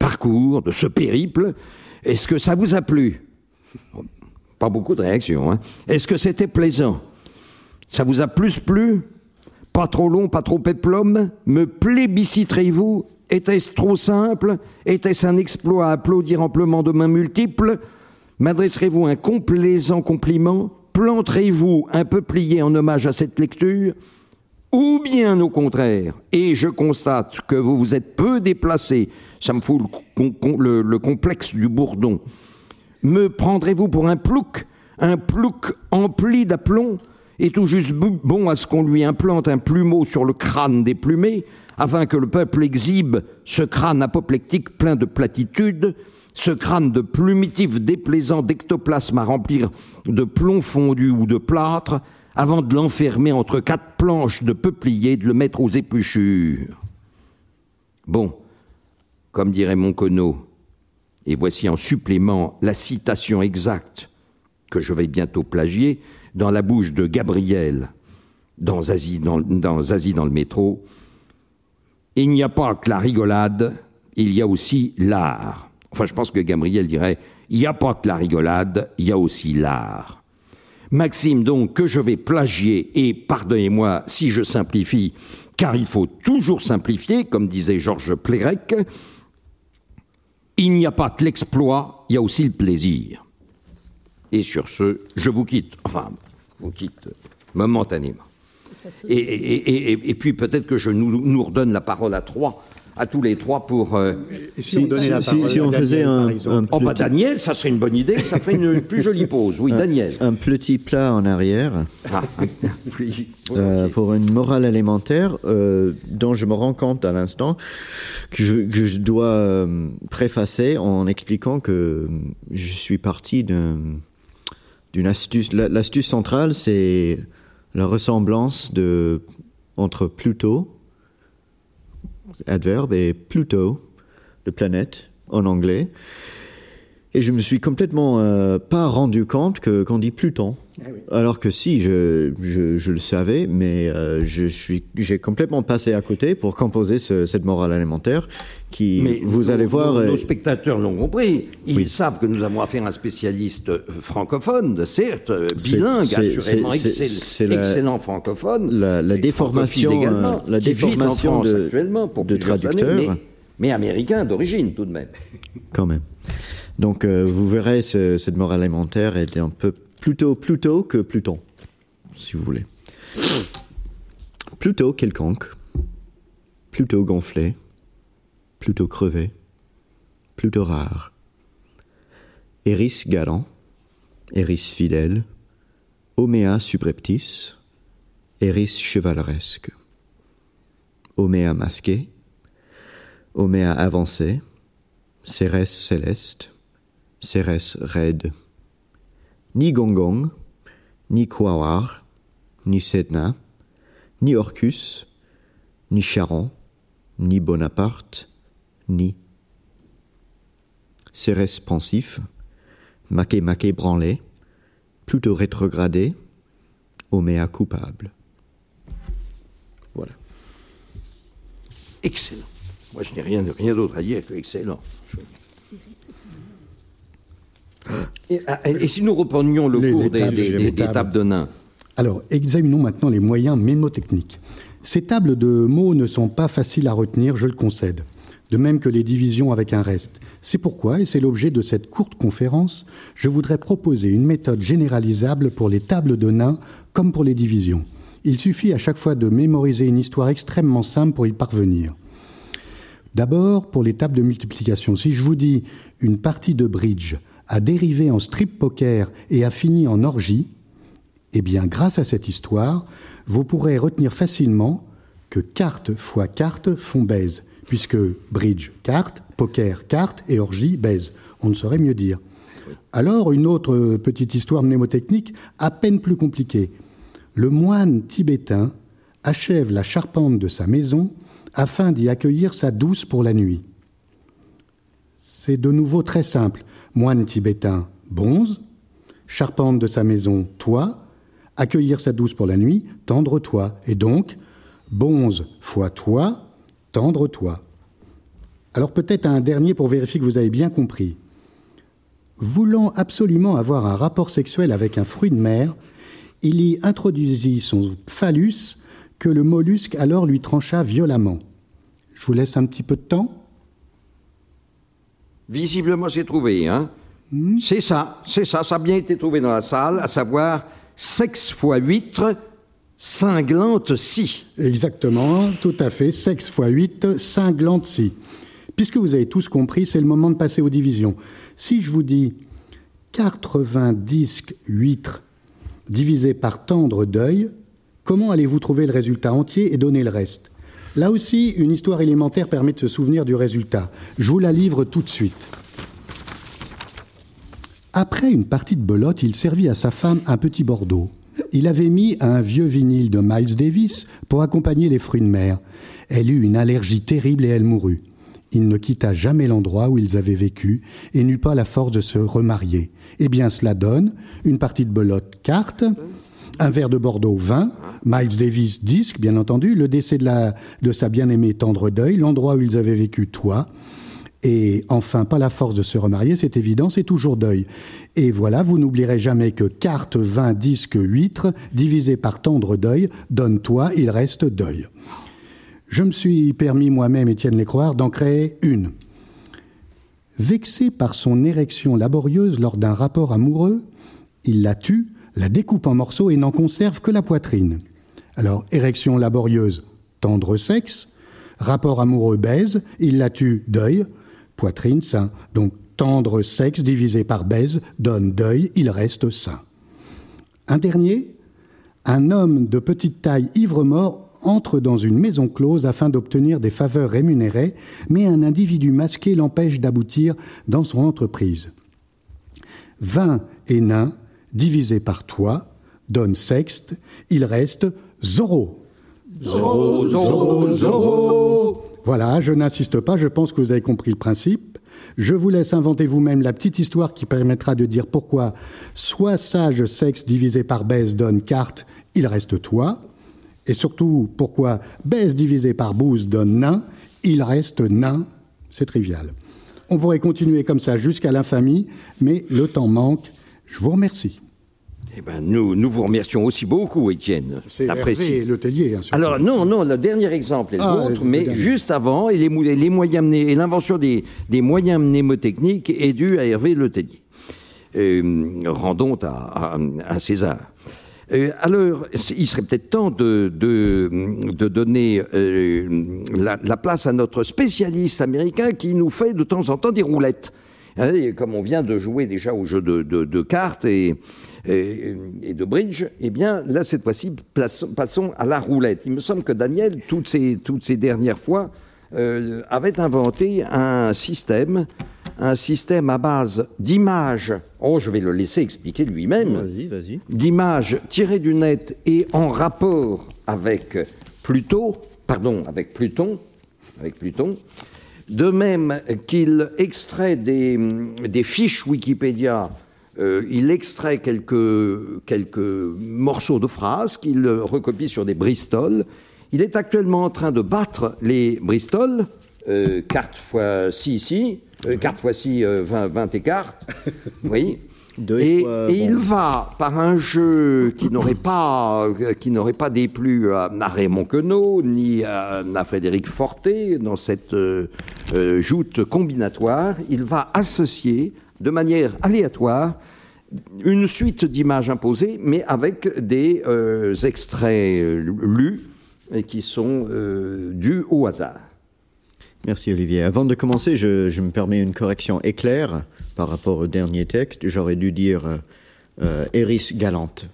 parcours, de ce périple. Est-ce que ça vous a plu? Pas beaucoup de réactions. Hein Est-ce que c'était plaisant? Ça vous a plus plu? Pas trop long, pas trop péplum Me plébisciterez-vous? Était-ce trop simple? Était-ce un exploit à applaudir amplement de mains multiples? M'adresserez-vous un complaisant compliment? Planterez-vous un peu plié en hommage à cette lecture? Ou bien au contraire, et je constate que vous vous êtes peu déplacé, ça me fout le complexe du bourdon, me prendrez-vous pour un plouc, un plouc empli d'aplomb, et tout juste bon à ce qu'on lui implante un plumeau sur le crâne des plumés, afin que le peuple exhibe ce crâne apoplectique plein de platitudes, ce crâne de plumitif déplaisant d'ectoplasme à remplir de plomb fondu ou de plâtre, avant de l'enfermer entre quatre planches de peuplier, de le mettre aux épluchures. Bon, comme dirait Moncono, et voici en supplément la citation exacte que je vais bientôt plagier dans la bouche de Gabriel dans Asie dans, dans, dans le métro. Il n'y a pas que la rigolade, il y a aussi l'art. Enfin, je pense que Gabriel dirait il n'y a pas que la rigolade, il y a aussi l'art. Maxime donc que je vais plagier, et pardonnez-moi si je simplifie, car il faut toujours simplifier, comme disait Georges Plérec, il n'y a pas que l'exploit, il y a aussi le plaisir. Et sur ce, je vous quitte, enfin, quitte momentanément. Et, et, et, et puis peut-être que je nous, nous redonne la parole à trois à tous les trois pour. Euh, si, on, si, si, si on faisait un, un oh bah Daniel, ça serait une bonne idée, ça ferait une plus jolie pause. Oui, un, Daniel. Un petit plat en arrière ah, oui. euh, pour une morale élémentaire euh, dont je me rends compte à l'instant que je, que je dois euh, préfacer en expliquant que je suis parti d'une astuce. L'astuce centrale, c'est la ressemblance entre Pluto adverbe et Pluto, de planète en anglais. Et je me suis complètement euh, pas rendu compte que qu'on dit Pluton. Ah oui. Alors que si, je, je, je le savais, mais euh, je suis, j'ai complètement passé à côté pour composer ce, cette morale alimentaire qui, mais vous nos, allez voir... Nos, nos spectateurs l'ont compris. Ils oui. savent que nous avons affaire à un spécialiste francophone, certes, bilingue, assurément excell, la, excellent francophone. La, la déformation, également, la déformation de, actuellement pour de traducteur. Années, mais, mais américain d'origine tout de même. Quand même. Donc euh, vous verrez ce, cette morale alimentaire est un peu plutôt plutôt que Pluton, si vous voulez. Plutôt quelconque, plutôt gonflé, plutôt crevé, plutôt rare. Eris galant, Eris fidèle, Oméa subreptice, Eris chevaleresque. Oméa masqué, Oméa avancé, Cérès céleste, Cérès raide. Ni Gongong, ni Kouawar, ni Sedna, ni Orcus, ni Charon, ni Bonaparte, ni Cérès pensif, maqué maqué branlé, plutôt rétrogradé, Oméa coupable. Voilà. Excellent. Moi, je n'ai rien, d'autre à dire que excellent. Et, et, si nous reprenions le Les- cours les des, tables, des- tables de nains, Alors, examinons maintenant les moyens mémotechniques. Ces tables de mots ne sont pas faciles à retenir, je le concède, de même que les divisions avec un reste. C'est pourquoi, et c'est l'objet de cette courte conférence, je voudrais proposer une méthode généralisable pour les tables de nains comme pour les divisions. Il suffit à chaque fois de mémoriser une histoire extrêmement simple pour y parvenir. D'abord, pour les tables de multiplication, si je vous dis une partie de bridge a dérivé en strip poker et a fini en orgie, eh bien, grâce à cette histoire, vous pourrez retenir facilement que carte fois carte font baise, puisque bridge, carte, poker, carte et orgie, baise. On ne saurait mieux dire. Alors, une autre petite histoire mnémotechnique à peine plus compliquée. Le moine tibétain achève la charpente de sa maison afin d'y accueillir sa douce pour la nuit. C'est de nouveau très simple. Moine tibétain, bonze, charpente de sa maison, toi, accueillir sa douce pour la nuit, tendre-toi. Et donc, bonze fois toi, tendre-toi. Alors peut-être un dernier pour vérifier que vous avez bien compris. Voulant absolument avoir un rapport sexuel avec un fruit de mer, il y introduisit son phallus que le mollusque alors lui trancha violemment. Je vous laisse un petit peu de temps. Visiblement, c'est trouvé, hein hmm? C'est ça, c'est ça, ça a bien été trouvé dans la salle, à savoir sexe fois huître, cinglante scie. Exactement, tout à fait, sexe fois huître, cinglante scie. Puisque vous avez tous compris, c'est le moment de passer aux divisions. Si je vous dis 80 disques huîtres divisé par tendre deuil, comment allez-vous trouver le résultat entier et donner le reste? Là aussi, une histoire élémentaire permet de se souvenir du résultat. Je vous la livre tout de suite. Après une partie de belote, il servit à sa femme un petit Bordeaux. Il avait mis un vieux vinyle de Miles Davis pour accompagner les fruits de mer. Elle eut une allergie terrible et elle mourut. Il ne quitta jamais l'endroit où ils avaient vécu et n'eut pas la force de se remarier. Eh bien, cela donne une partie de belote carte, un verre de Bordeaux vin, Miles Davis disque, bien entendu, le décès de, la, de sa bien-aimée tendre deuil, l'endroit où ils avaient vécu toi, et enfin, pas la force de se remarier, c'est évident, c'est toujours deuil. Et voilà, vous n'oublierez jamais que carte, vin, disque, huître, divisé par tendre deuil, donne toi, il reste deuil. Je me suis permis moi-même, Étienne Lécroire, d'en créer une. Vexé par son érection laborieuse lors d'un rapport amoureux, il la tue, la découpe en morceaux et n'en conserve que la poitrine. Alors, érection laborieuse, tendre sexe, rapport amoureux baise, il la tue, deuil, poitrine, sein. Donc, tendre sexe divisé par baise donne deuil, il reste sein. Un dernier, un homme de petite taille ivre-mort entre dans une maison close afin d'obtenir des faveurs rémunérées, mais un individu masqué l'empêche d'aboutir dans son entreprise. Vingt et nains, divisé par toi, donne sexte, il reste Zoro. Zoro, Zoro, Zoro. Voilà, je n'insiste pas, je pense que vous avez compris le principe. Je vous laisse inventer vous-même la petite histoire qui permettra de dire pourquoi soit sage sexe divisé par baise donne carte, il reste toi, et surtout, pourquoi baisse divisé par bouse donne nain Il reste nain. C'est trivial. On pourrait continuer comme ça jusqu'à l'infamie, mais le temps manque. Je vous remercie. Eh ben, nous, nous vous remercions aussi beaucoup, Étienne. C'est Hervé Letellier. Hein, Alors, non, non, le dernier exemple est le ah, vôtre, mais juste avant, et, les, les moyens et l'invention des, des, moyens mnémotechniques est due à Hervé Letellier. Euh, rendons à, à, à César. Euh, alors, il serait peut-être temps de, de, donner euh, la, place à notre spécialiste américain qui nous fait de temps en temps des roulettes. Hein, comme on vient de jouer déjà au jeu de, cartes et, et, de bridge, eh bien, là, cette fois-ci, passons à la roulette. Il me semble que Daniel, toutes ces, toutes ces dernières fois, euh, avait inventé un système un système à base d'images, oh je vais le laisser expliquer lui-même, d'images tirées du net et en rapport avec Pluton, pardon, avec Pluton, avec Pluton, de même qu'il extrait des, des, fiches Wikipédia, euh, il extrait quelques, quelques morceaux de phrases qu'il recopie sur des Bristol. Il est actuellement en train de battre les Bristol, euh, carte fois 6 ici, euh, carte fois-ci 20, euh, 20 cartes. oui. et, il va, par un jeu qui n'aurait pas, qui n'aurait pas déplu à, Raymond Queneau, ni à, Frédéric Forté, dans cette euh, joute combinatoire, il va associer de manière aléatoire une suite d'images imposées, mais avec des extraits lus et qui sont dus au hasard. Merci Olivier. Avant de commencer, je, me permets une correction éclair par rapport au dernier texte. J'aurais dû dire euh, euh Eris Galante.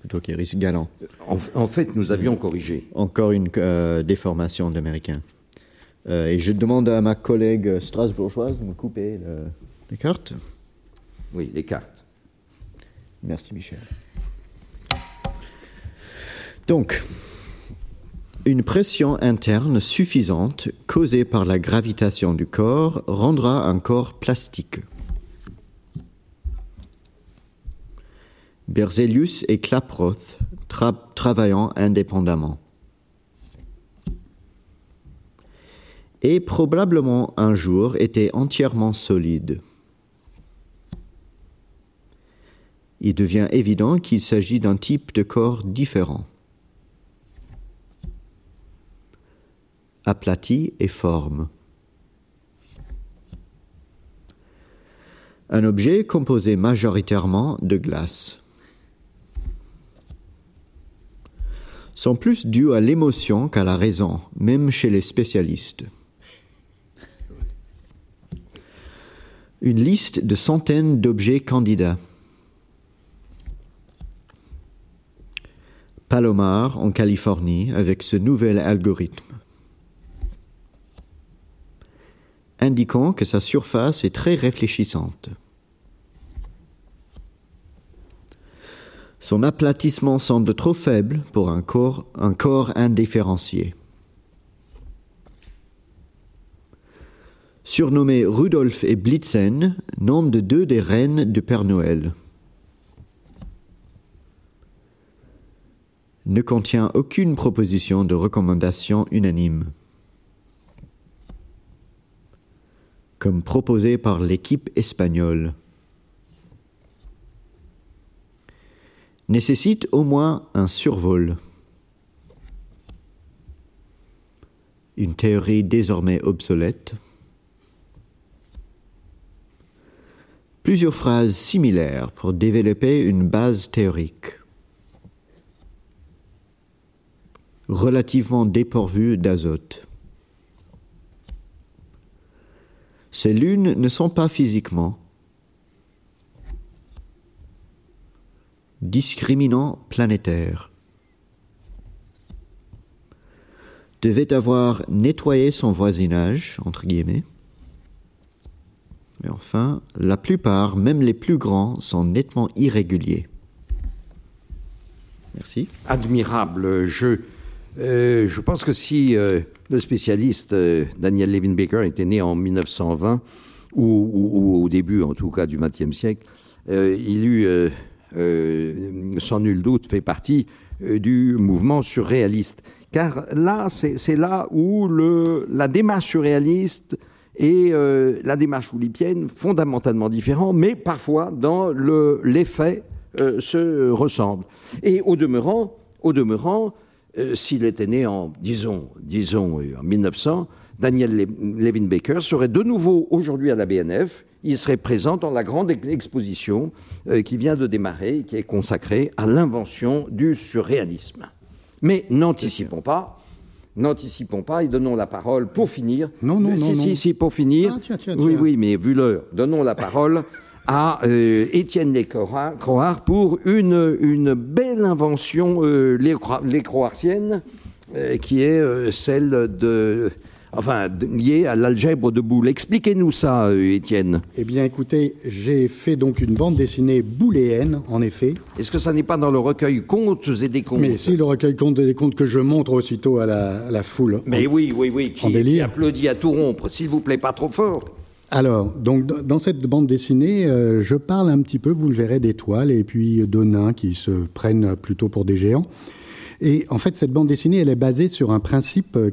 plutôt qu'Iris Galland. En, en fait, nous avions corrigé. Encore une euh, déformation d'américain. Euh, et je demande à ma collègue strasbourgeoise de me couper le- les cartes. Oui, les cartes. Merci Michel. Donc, une pression interne suffisante causée par la gravitation du corps rendra un corps plastique. Berzelius et Klaproth tra- travaillant indépendamment. Et probablement un jour étaient entièrement solides. Il devient évident qu'il s'agit d'un type de corps différent. Aplati et forme. Un objet composé majoritairement de glace. Sont plus dus à l'émotion qu'à la raison, même chez les spécialistes. Une liste de centaines d'objets candidats. Palomar en Californie avec ce nouvel algorithme, indiquant que sa surface est très réfléchissante. Son aplatissement semble trop faible pour un corps, un corps indifférencié. Surnommés Rudolf et Blitzen, nom de deux des reines du Père Noël. Ne contient aucune proposition de recommandation unanime. Comme proposé par l'équipe espagnole. Nécessite au moins un survol. Une théorie désormais obsolète. Plusieurs phrases similaires pour développer une base théorique. Relativement dépourvues d'azote. Ces lunes ne sont pas physiquement discriminants planétaires. Devait avoir nettoyé son voisinage, entre guillemets. Et enfin, la plupart, même les plus grands, sont nettement irréguliers. Merci. Admirable jeu. Euh, je pense que si euh, le spécialiste euh, Daniel Levin Baker était né en 1920, ou, au début en tout cas du XXe siècle, il euh, sans nul doute fait partie du mouvement surréaliste. Car là, c'est là où le, la démarche surréaliste et la démarche oulipienne, fondamentalement différents, mais parfois dans le- l'effet euh, se ressemblent. Et au demeurant, au demeurant, euh, s'il était né en, disons, disons, euh, en 1900, Daniel Le- Levin Baker serait de nouveau aujourd'hui à la BNF. Il serait présent dans la grande ex- exposition euh, qui vient de démarrer, et qui est consacrée à l'invention du surréalisme. Mais n'anticipons pas, n'anticipons pas et donnons la parole pour finir. Non, non, non, Si, non. si, si, pour finir. Ah, tiens, tiens, Oui, tiens. oui, mais vu l'heure, donnons la parole à euh, Étienne Lécroix Croard pour une, une belle invention euh, lécro- lécroartienne euh, qui est celle de. Enfin, liée à l'algèbre de boules. Expliquez-nous ça, Étienne. Eh bien, écoutez, j'ai fait donc une bande dessinée booléenne, en effet. Est-ce que ça n'est pas dans le recueil Contes et des contes Mais si le recueil compte des comptes que je montre aussitôt à la, à la foule. Mais oui, oui, oui, qui, En délire. qui applaudit à tout rompre, s'il vous plaît, pas trop fort. Alors, donc dans cette bande dessinée, euh, je parle un petit peu, vous le verrez, d'étoiles et puis de nains qui se prennent plutôt pour des géants. Et en fait, cette bande dessinée, elle est basée sur un principe euh,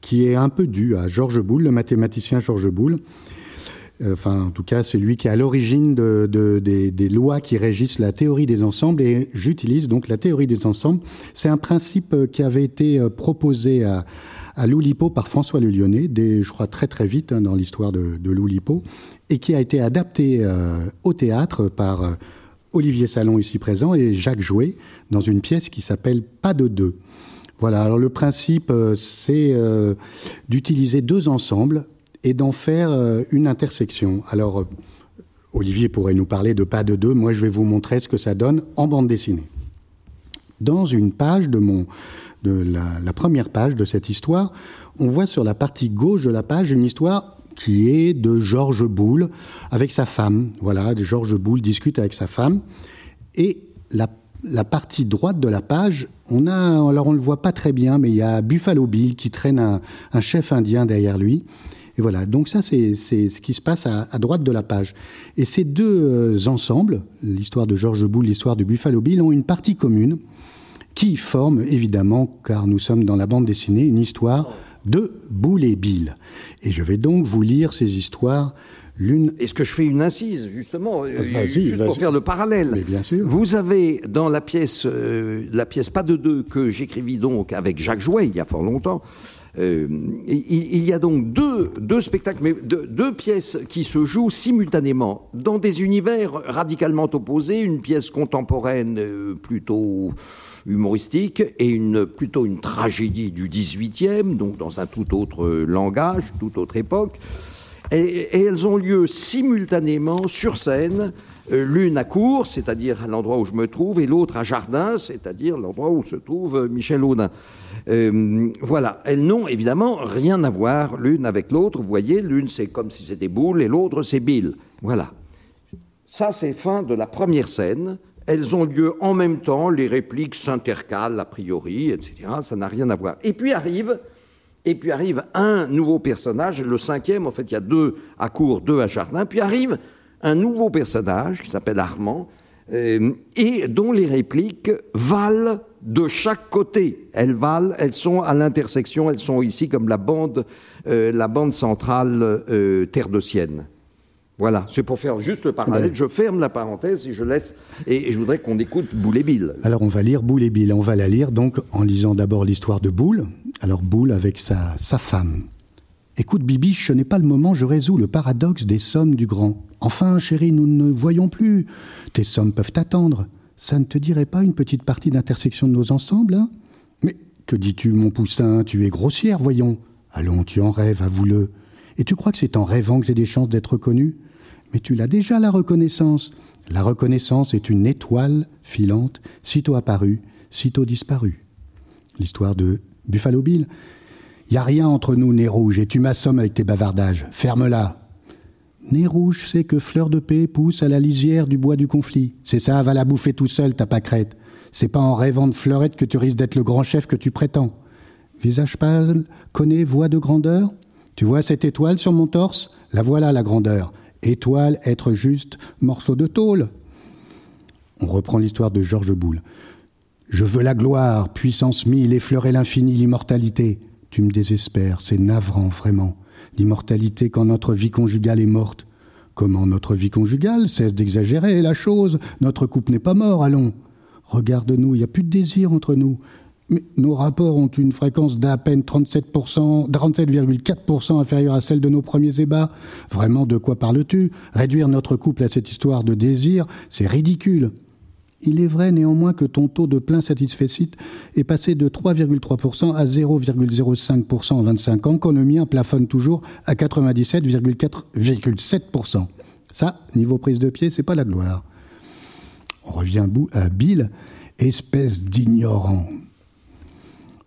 qui, est un peu dû à Georges Boulle, le mathématicien Georges Boulle. Euh, Enfin, en tout cas, c'est lui qui est à l'origine de, de- des, des lois qui régissent la théorie des ensembles. Et j'utilise donc la théorie des ensembles. C'est un principe qui avait été proposé à, à l'Oulipo par François Le Lyonnais, dès, je crois très très vite hein, dans l'histoire de, de l'Oulipo, et qui a été adapté euh, au théâtre par euh, Olivier Salon ici présent et Jacques Jouet dans une pièce qui s'appelle Pas de deux. Voilà, alors le principe, euh, c'est d'utiliser deux ensembles et d'en faire une intersection. Alors, Olivier pourrait nous parler de pas de deux, moi je vais vous montrer ce que ça donne en bande dessinée. Dans une page de mon, de la, première page de cette histoire, on voit sur la partie gauche de la page une histoire qui est de Georges Boulle avec sa femme. Voilà, Georges Boulle discute avec sa femme. Et la, partie droite de la page, on a, alors on le voit pas très bien, mais il y a Buffalo Bill qui traîne un, chef indien derrière lui. Et voilà, donc ça c'est ce qui se passe à, à, droite de la page. Et ces deux euh, ensembles, l'histoire de Georges Boulle, l'histoire de Buffalo Bill, ont une partie commune qui forme évidemment, car nous sommes dans la bande dessinée, une histoire de Boule et Bill. Et je vais donc vous lire ces histoires l'une. Est-ce que je fais une incise, justement, vas juste pour faire le parallèle? Mais bien sûr. Vous avez dans la pièce, euh, la pièce Pas de deux que j'écrivis donc avec Jacques Jouet il y a fort longtemps. Euh, il, y a donc deux, deux spectacles, mais deux, pièces qui se jouent simultanément dans des univers radicalement opposés. Une pièce contemporaine euh, plutôt humoristique et une, plutôt une tragédie du 18e, donc dans un tout autre langage, toute autre époque. Et, elles ont lieu simultanément sur scène, l'une à Cours, c'est-à-dire à, l'endroit où je me trouve, et l'autre à Jardin, c'est-à-dire l'endroit où se trouve Michel Audin. Euh, voilà, elles n'ont évidemment rien à voir l'une avec l'autre. Vous voyez, l'une c'est comme si c'était Boule et l'autre c'est Bill. Voilà. Ça c'est fin de la première scène. Elles ont lieu en même temps, les répliques s'intercalent a priori, etc. Ça n'a rien à voir. Et puis arrive, et puis arrive un nouveau personnage, le cinquième, en fait il y a deux à court, deux à jardin, puis arrive un nouveau personnage qui s'appelle Armand, euh, et dont les répliques valent de chaque côté. Elles valent, elles sont à l'intersection, elles sont ici comme la bande, euh, la bande centrale euh, terre de Sienne. Voilà, c'est pour faire juste le parallèle. Ouais. Je ferme la parenthèse et je laisse. Et, et je voudrais qu'on écoute Boule et Bill. Alors on va lire Boule et Bill. On va la lire donc en lisant d'abord l'histoire de Boule. Alors Boule avec sa, sa femme. Écoute, Bibiche, ce n'est pas le moment, je résous le paradoxe des sommes du grand. Enfin, chérie, nous ne voyons plus. Tes sommes peuvent attendre. Ça ne te dirait pas une petite partie d'intersection de nos ensembles hein? Mais que dis-tu, mon poussin? Tu es grossière, voyons. Allons, tu en rêves, avoue-le. Et tu crois que c'est en rêvant que j'ai des chances d'être reconnu Mais tu l'as déjà, la reconnaissance. La reconnaissance est une étoile filante, sitôt apparue, sitôt disparue. L'histoire de Buffalo Bill. Y a rien entre nous, nez rouge, et tu m'assommes avec tes bavardages. Ferme-la. Nez rouge, c'est que fleur de paix pousse à la lisière du bois du conflit. C'est ça, va la bouffer tout seul, ta pâquerette. C'est pas en rêvant de fleurette que tu risques d'être le grand chef que tu prétends. Visage pâle, connais voix de grandeur Tu vois cette étoile sur mon torse? La voilà, la grandeur. Étoile, être juste, morceau de tôle. On reprend l'histoire de Georges Boulle. Je veux la gloire, puissance mille, effleurer l'infini, l'immortalité. Tu me désespères, c'est navrant, vraiment. L'immortalité quand notre vie conjugale est morte. Comment notre vie conjugale cesse d'exagérer la chose? Notre couple n'est pas mort, allons. Regarde-nous, il n'y a plus de désir entre nous. Mais nos rapports ont une fréquence d'à peine 37%, 37,4% inférieure à celle de nos premiers ébats. Vraiment, de quoi parles-tu? Réduire notre couple à cette histoire de désir, c'est ridicule. Il est vrai néanmoins que ton taux de plein satisfecit est passé de 3,3% à 0,05% en 25 ans, mien plafonne toujours à 97,7%. Ça, niveau prise de pied, c'est pas la gloire. On revient à Bill, espèce d'ignorant.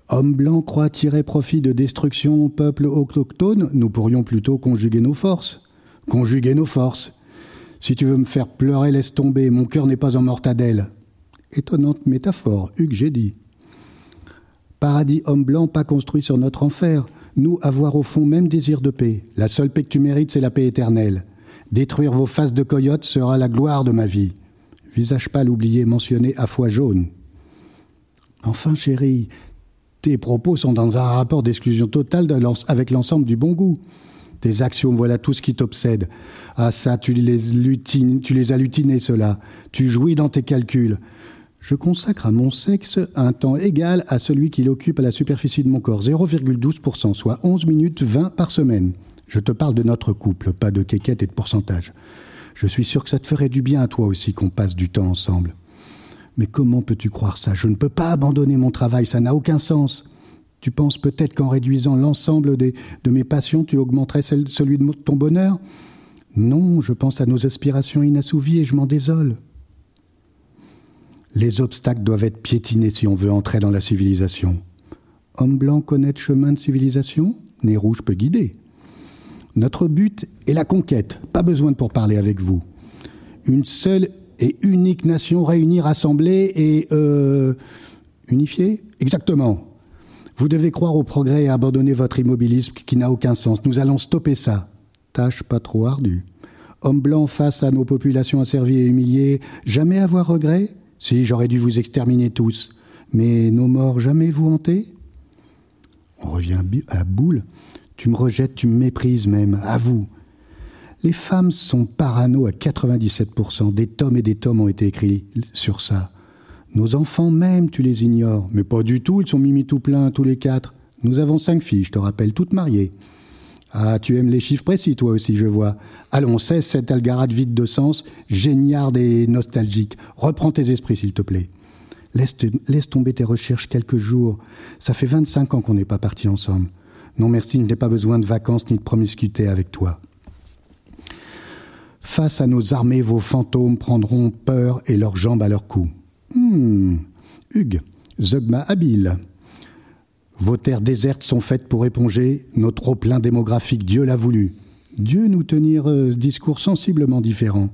Homme blanc croit tirer profit de destruction peuple autochtone, nous pourrions plutôt conjuguer nos forces. Conjuguer nos forces. Si tu veux me faire pleurer, laisse tomber, mon cœur n'est pas en mortadelle. Étonnante métaphore, Hugues, dit. Paradis homme blanc pas construit sur notre enfer, nous avoir au fond même désir de paix. La seule paix que tu mérites, c'est la paix éternelle. Détruire vos faces de coyotes sera la gloire de ma vie. Visage pâle oublié mentionné à foi jaune. Enfin, chérie, tes propos sont dans un rapport d'exclusion totale avec l'ensemble du bon goût. Tes actions, voilà tout ce qui t'obsède. Ah ça, tu les, lutines, tu les as lutinés, cela. Tu jouis dans tes calculs. Je consacre à mon sexe un temps égal à celui qu'il occupe à la superficie de mon corps, 0,12%, soit 11 minutes 20 par semaine. Je te parle de notre couple, pas de quéquette et de pourcentage. Je suis sûr que ça te ferait du bien à toi aussi qu'on passe du temps ensemble. Mais comment peux-tu croire ça? Je ne peux pas abandonner mon travail, ça n'a aucun sens. Tu penses peut-être qu'en réduisant l'ensemble de mes passions, tu augmenterais celui de ton bonheur? Non, je pense à nos aspirations inassouvies et je m'en désole. Les obstacles doivent être piétinés si on veut entrer dans la civilisation. Homme blanc connaît le chemin de civilisation? Nez rouge peut guider. Notre but est la conquête, pas besoin de parler avec vous. Une seule et unique nation réunie, rassemblée et euh, unifiée? Exactement. Vous devez croire au progrès et abandonner votre immobilisme qui n'a aucun sens. Nous allons stopper ça. Tâche pas trop ardue. Homme blanc face à nos populations asservies et humiliées, jamais avoir regret? Si, j'aurais dû vous exterminer tous. Mais nos morts jamais vous hanter? On revient à boule. Tu me rejettes, tu me méprises même, à vous. Les femmes sont parano à 97%. Des tomes et des tomes ont été écrits sur ça. Nos enfants même, tu les ignores. Mais pas du tout, ils sont mimi tout plein, tous les quatre. Nous avons cinq filles, je te rappelle, toutes mariées. Ah, tu aimes les chiffres précis, toi aussi, je vois. Allons, cesse cette algarade vide de sens, géniarde et nostalgique. Reprends tes esprits, s'il te plaît. Laisse, tomber tes recherches quelques jours. Ça fait 25 ans qu'on n'est pas partis ensemble. Non merci, je n'ai pas besoin de vacances ni de promiscuité avec toi. Face à nos armées, vos fantômes prendront peur et leurs jambes à leur cou. Hum, Hugues, Zogma habile. Vos terres désertes sont faites pour éponger notre trop-plein démographique. Dieu l'a voulu. Dieu nous tenir euh, discours sensiblement différents.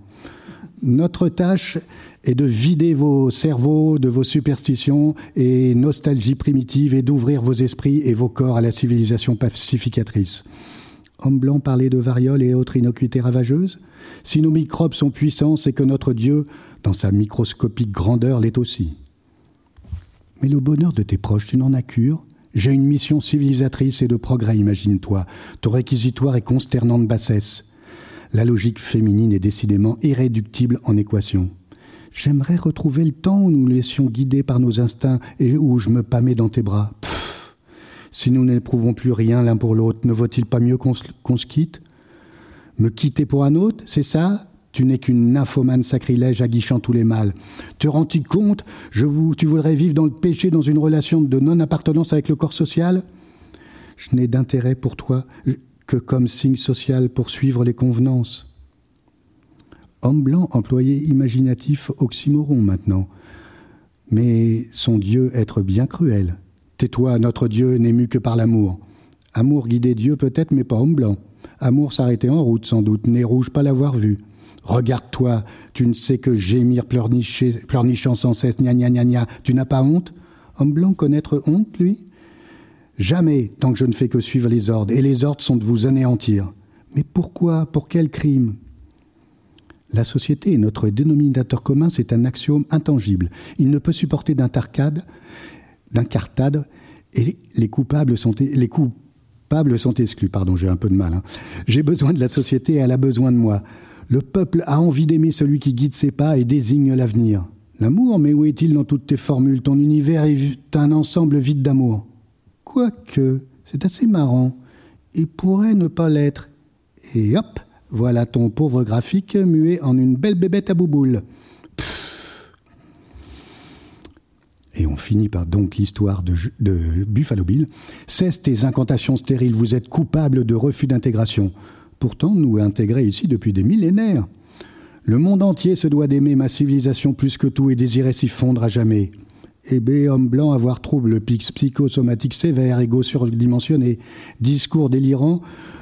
Notre tâche est de vider vos cerveaux de vos superstitions et nostalgies primitives et d'ouvrir vos esprits et vos corps à la civilisation pacificatrice. Homme blanc parler de variole et autres innocuités ravageuses Si nos microbes sont puissants, c'est que notre Dieu, dans sa microscopique grandeur, l'est aussi. Mais le bonheur de tes proches, tu n'en as cure J'ai une mission civilisatrice et de progrès, imagine-toi. Ton réquisitoire est consternant de bassesse. La logique féminine est décidément irréductible en équation. J'aimerais retrouver le temps où nous laissions guider par nos instincts et où je me pâmais dans tes bras. Pfff. Si nous n'éprouvons plus rien l'un pour l'autre, ne vaut-il pas mieux qu'on se quitte? Me quitter pour un autre, c'est ça? Tu n'es qu'une nymphomane sacrilège aguichant tous les mâles. Te rends-tu compte je vous, Tu voudrais vivre dans le péché, dans une relation de non-appartenance avec le corps social? Je n'ai d'intérêt pour toi que comme signe social pour suivre les convenances. Homme blanc, employé imaginatif, oxymoron maintenant. Mais son Dieu être bien cruel. Tais-toi, notre Dieu n'est mu que par l'amour. Amour guider Dieu peut-être, mais pas homme blanc. Amour s'arrêter en route sans doute, nez rouge pas l'avoir vu. Regarde-toi, tu ne sais que gémir pleurnichant sans cesse, gna gna gna gna. Tu n'as pas honte? Homme blanc connaître honte, lui? Jamais, tant que je ne fais que suivre les ordres, et les ordres sont de vous anéantir. Mais pourquoi? Pour quel crime? La société est notre dénominateur commun, c'est un axiome intangible. Il ne peut supporter d'intarcade, d'incartade, et les coupables sont, les coupables sont exclus. Pardon, j'ai un peu de mal. Hein. J'ai besoin de la société et elle a besoin de moi. Le peuple a envie d'aimer celui qui guide ses pas et désigne l'avenir. L'amour, mais où est-il dans toutes tes formules? Ton univers est un ensemble vide d'amour. Quoique, c'est assez marrant, et pourrait ne pas l'être. Et hop, voilà ton pauvre graphique muet en une belle bébête à bouboule. Et on finit par donc l'histoire de, de, Buffalo Bill. Cesse tes incantations stériles, vous êtes coupable de refus d'intégration. Pourtant, nous intégrés ici depuis des millénaires. Le monde entier se doit d'aimer ma civilisation plus que tout et désirer s'y fondre à jamais. Eh B, homme blanc, avoir trouble psychosomatique sévère, égo surdimensionné, discours délirant,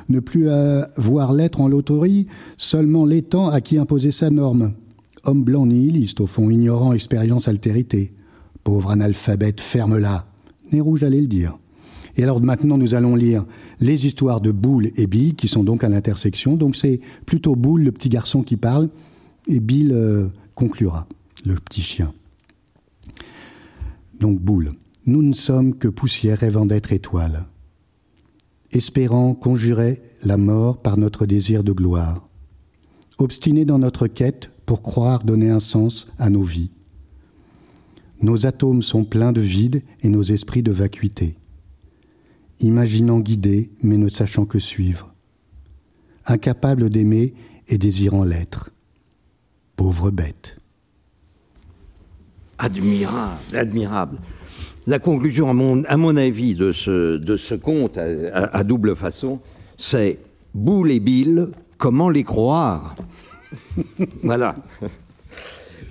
ne plus avoir l'être en loterie, seulement l'étant à qui imposer sa norme. Homme blanc nihiliste, au fond, ignorant expérience altérité. Pauvre analphabète, ferme-la. Nez rouge allait le dire. Et alors maintenant, nous allons lire les histoires de Boule et Bill, qui sont donc à l'intersection. Donc c'est plutôt Boule, le petit garçon, qui parle, et Bill euh, conclura, le petit chien. Donc boule, nous ne sommes que poussière rêvant d'être étoile, espérant conjurer la mort par notre désir de gloire, obstinés dans notre quête pour croire donner un sens à nos vies. Nos atomes sont pleins de vide et nos esprits de vacuité, imaginant guider mais ne sachant que suivre, incapables d'aimer et désirant l'être. Pauvre bête admirable, admirable. La conclusion, à mon, avis, de ce, de ce conte à, double façon, c'est Boule et Bill, comment les croire? Voilà.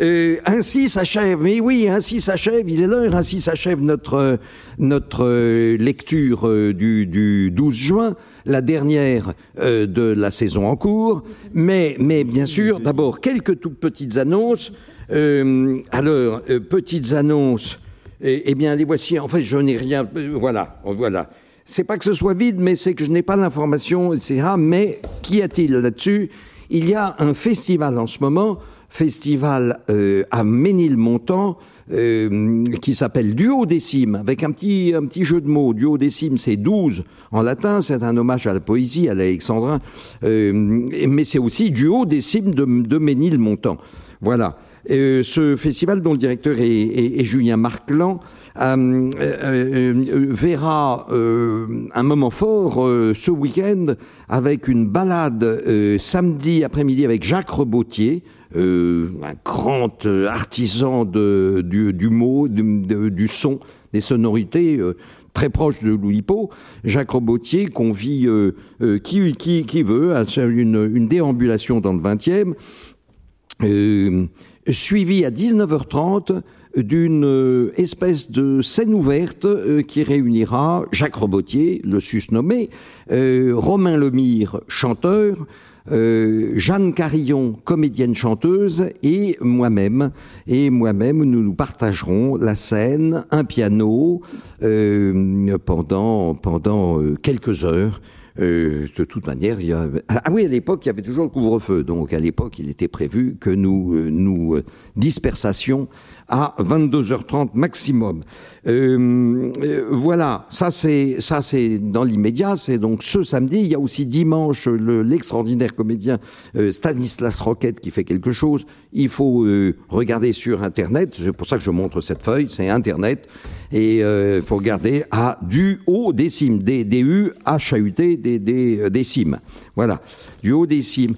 Euh, ainsi s'achève, mais oui, ainsi s'achève, il est l'heure, ainsi s'achève notre, notre euh, lecture euh, du, du 12 juin, la dernière de la saison en cours. Mais, mais bien sûr, d'abord, quelques toutes petites annonces. alors, petites annonces, eh, eh, bien, les voici. En fait, je n'ai rien. voilà, voilà. C'est pas que ce soit vide, mais c'est que je n'ai pas l'information, etc. Mais qu'y a-t-il là-dessus? Il y a un festival en ce moment festival euh, à Ménilmontant euh, qui s'appelle Duo décime, avec un petit, un petit jeu de mots. Duo décime, c'est 12 en latin, c'est un hommage à la poésie, à l'alexandrin, euh, mais c'est aussi Duo décime de, de Ménilmontant. Voilà. Euh, ce festival, dont le directeur est, Julien Marclan, euh, euh, verra un moment fort ce week-end avec une balade samedi après-midi avec Jacques Rebotier, euh, un grand euh, artisan de, du, du, mot, du, son, des sonorités. Euh, très proche de Loulipo, Jacques Robotier convie euh, euh, qui, veut à une, une, déambulation dans le 20e, suivi à 19h30 d'une espèce de scène ouverte qui réunira Jacques Robotier, le susnommé, Romain Lemire, chanteur, euh, Jeanne Carillon, comédienne chanteuse, et moi-même. Et moi-même, nous nous partagerons la scène, un piano, euh, pendant, pendant euh, quelques heures. Euh, de toute manière, il y a... ah oui, à l'époque, il y avait toujours le couvre-feu. Donc, à l'époque, il était prévu que nous euh, nous dispersassions à 22h30 maximum. Euh, euh, voilà, ça c'est ça c'est dans l'immédiat, c'est donc ce samedi. Il y a aussi dimanche l'extraordinaire comédien euh, Stanislas Roquette qui fait quelque chose. Il faut regarder sur internet. C'est pour ça que je montre cette feuille. C'est internet et il faut regarder à du haut des cimes, D D U H A U T des des des cimes. Voilà, du haut des cimes.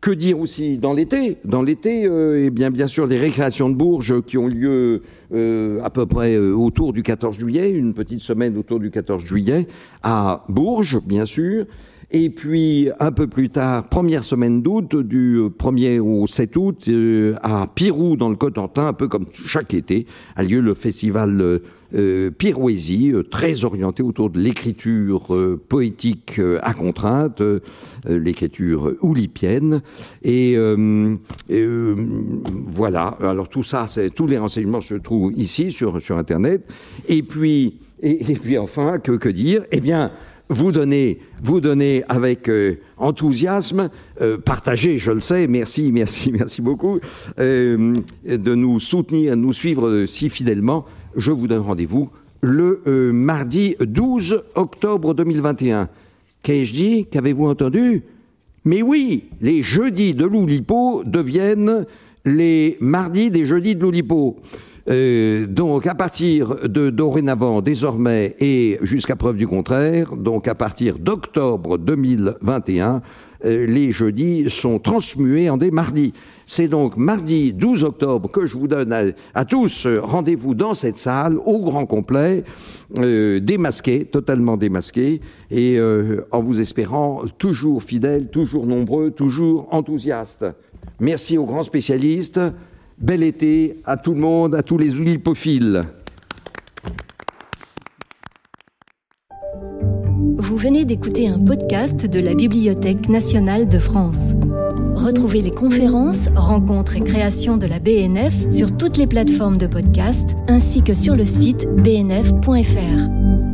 Que dire aussi dans l'été? Dans l'été, euh, eh bien, bien sûr, les récréations de Bourges qui ont lieu euh, à peu près euh, autour du 14 juillet, une petite semaine autour du 14 juillet, à Bourges, bien sûr. Et puis, un peu plus tard, première semaine d'août, du 1er au 7 août, euh, à Pirou, dans le Cotentin, un peu comme chaque été, a lieu le festival euh, euh, Pirouésie, euh, très orienté autour de l'écriture poétique à contrainte, l'écriture oulipienne. Et, et voilà, alors tout ça, tous les renseignements se trouvent ici sur, Internet. Et puis, et, et puis enfin, que, que dire? Eh bien, vous donnez, vous donnez avec euh, enthousiasme, euh, partagez, je le sais, merci, merci, merci beaucoup, euh, de nous soutenir, de nous suivre si fidèlement je vous donne rendez-vous le euh, mardi 12 octobre 2021. Qu'ai-je dit Qu'avez-vous entendu? Mais oui, les jeudis de l'Oulipo deviennent les mardis des jeudis de l'Oulipo. Euh, donc à partir de dorénavant, désormais et jusqu'à preuve du contraire, donc à partir d'octobre 2021, euh, les jeudis sont transmués en des mardis. C'est donc mardi 12 octobre que je vous donne à, tous rendez-vous dans cette salle au grand complet, euh, démasqué, totalement démasqué, et en vous espérant toujours fidèles, toujours nombreux, toujours enthousiastes. Merci aux grands spécialistes. Bel été à tout le monde, à tous les ulipophiles. Vous venez d'écouter un podcast de la Bibliothèque nationale de France. Retrouvez les conférences, rencontres et créations de la BNF sur toutes les plateformes de podcast ainsi que sur le site bnf.fr.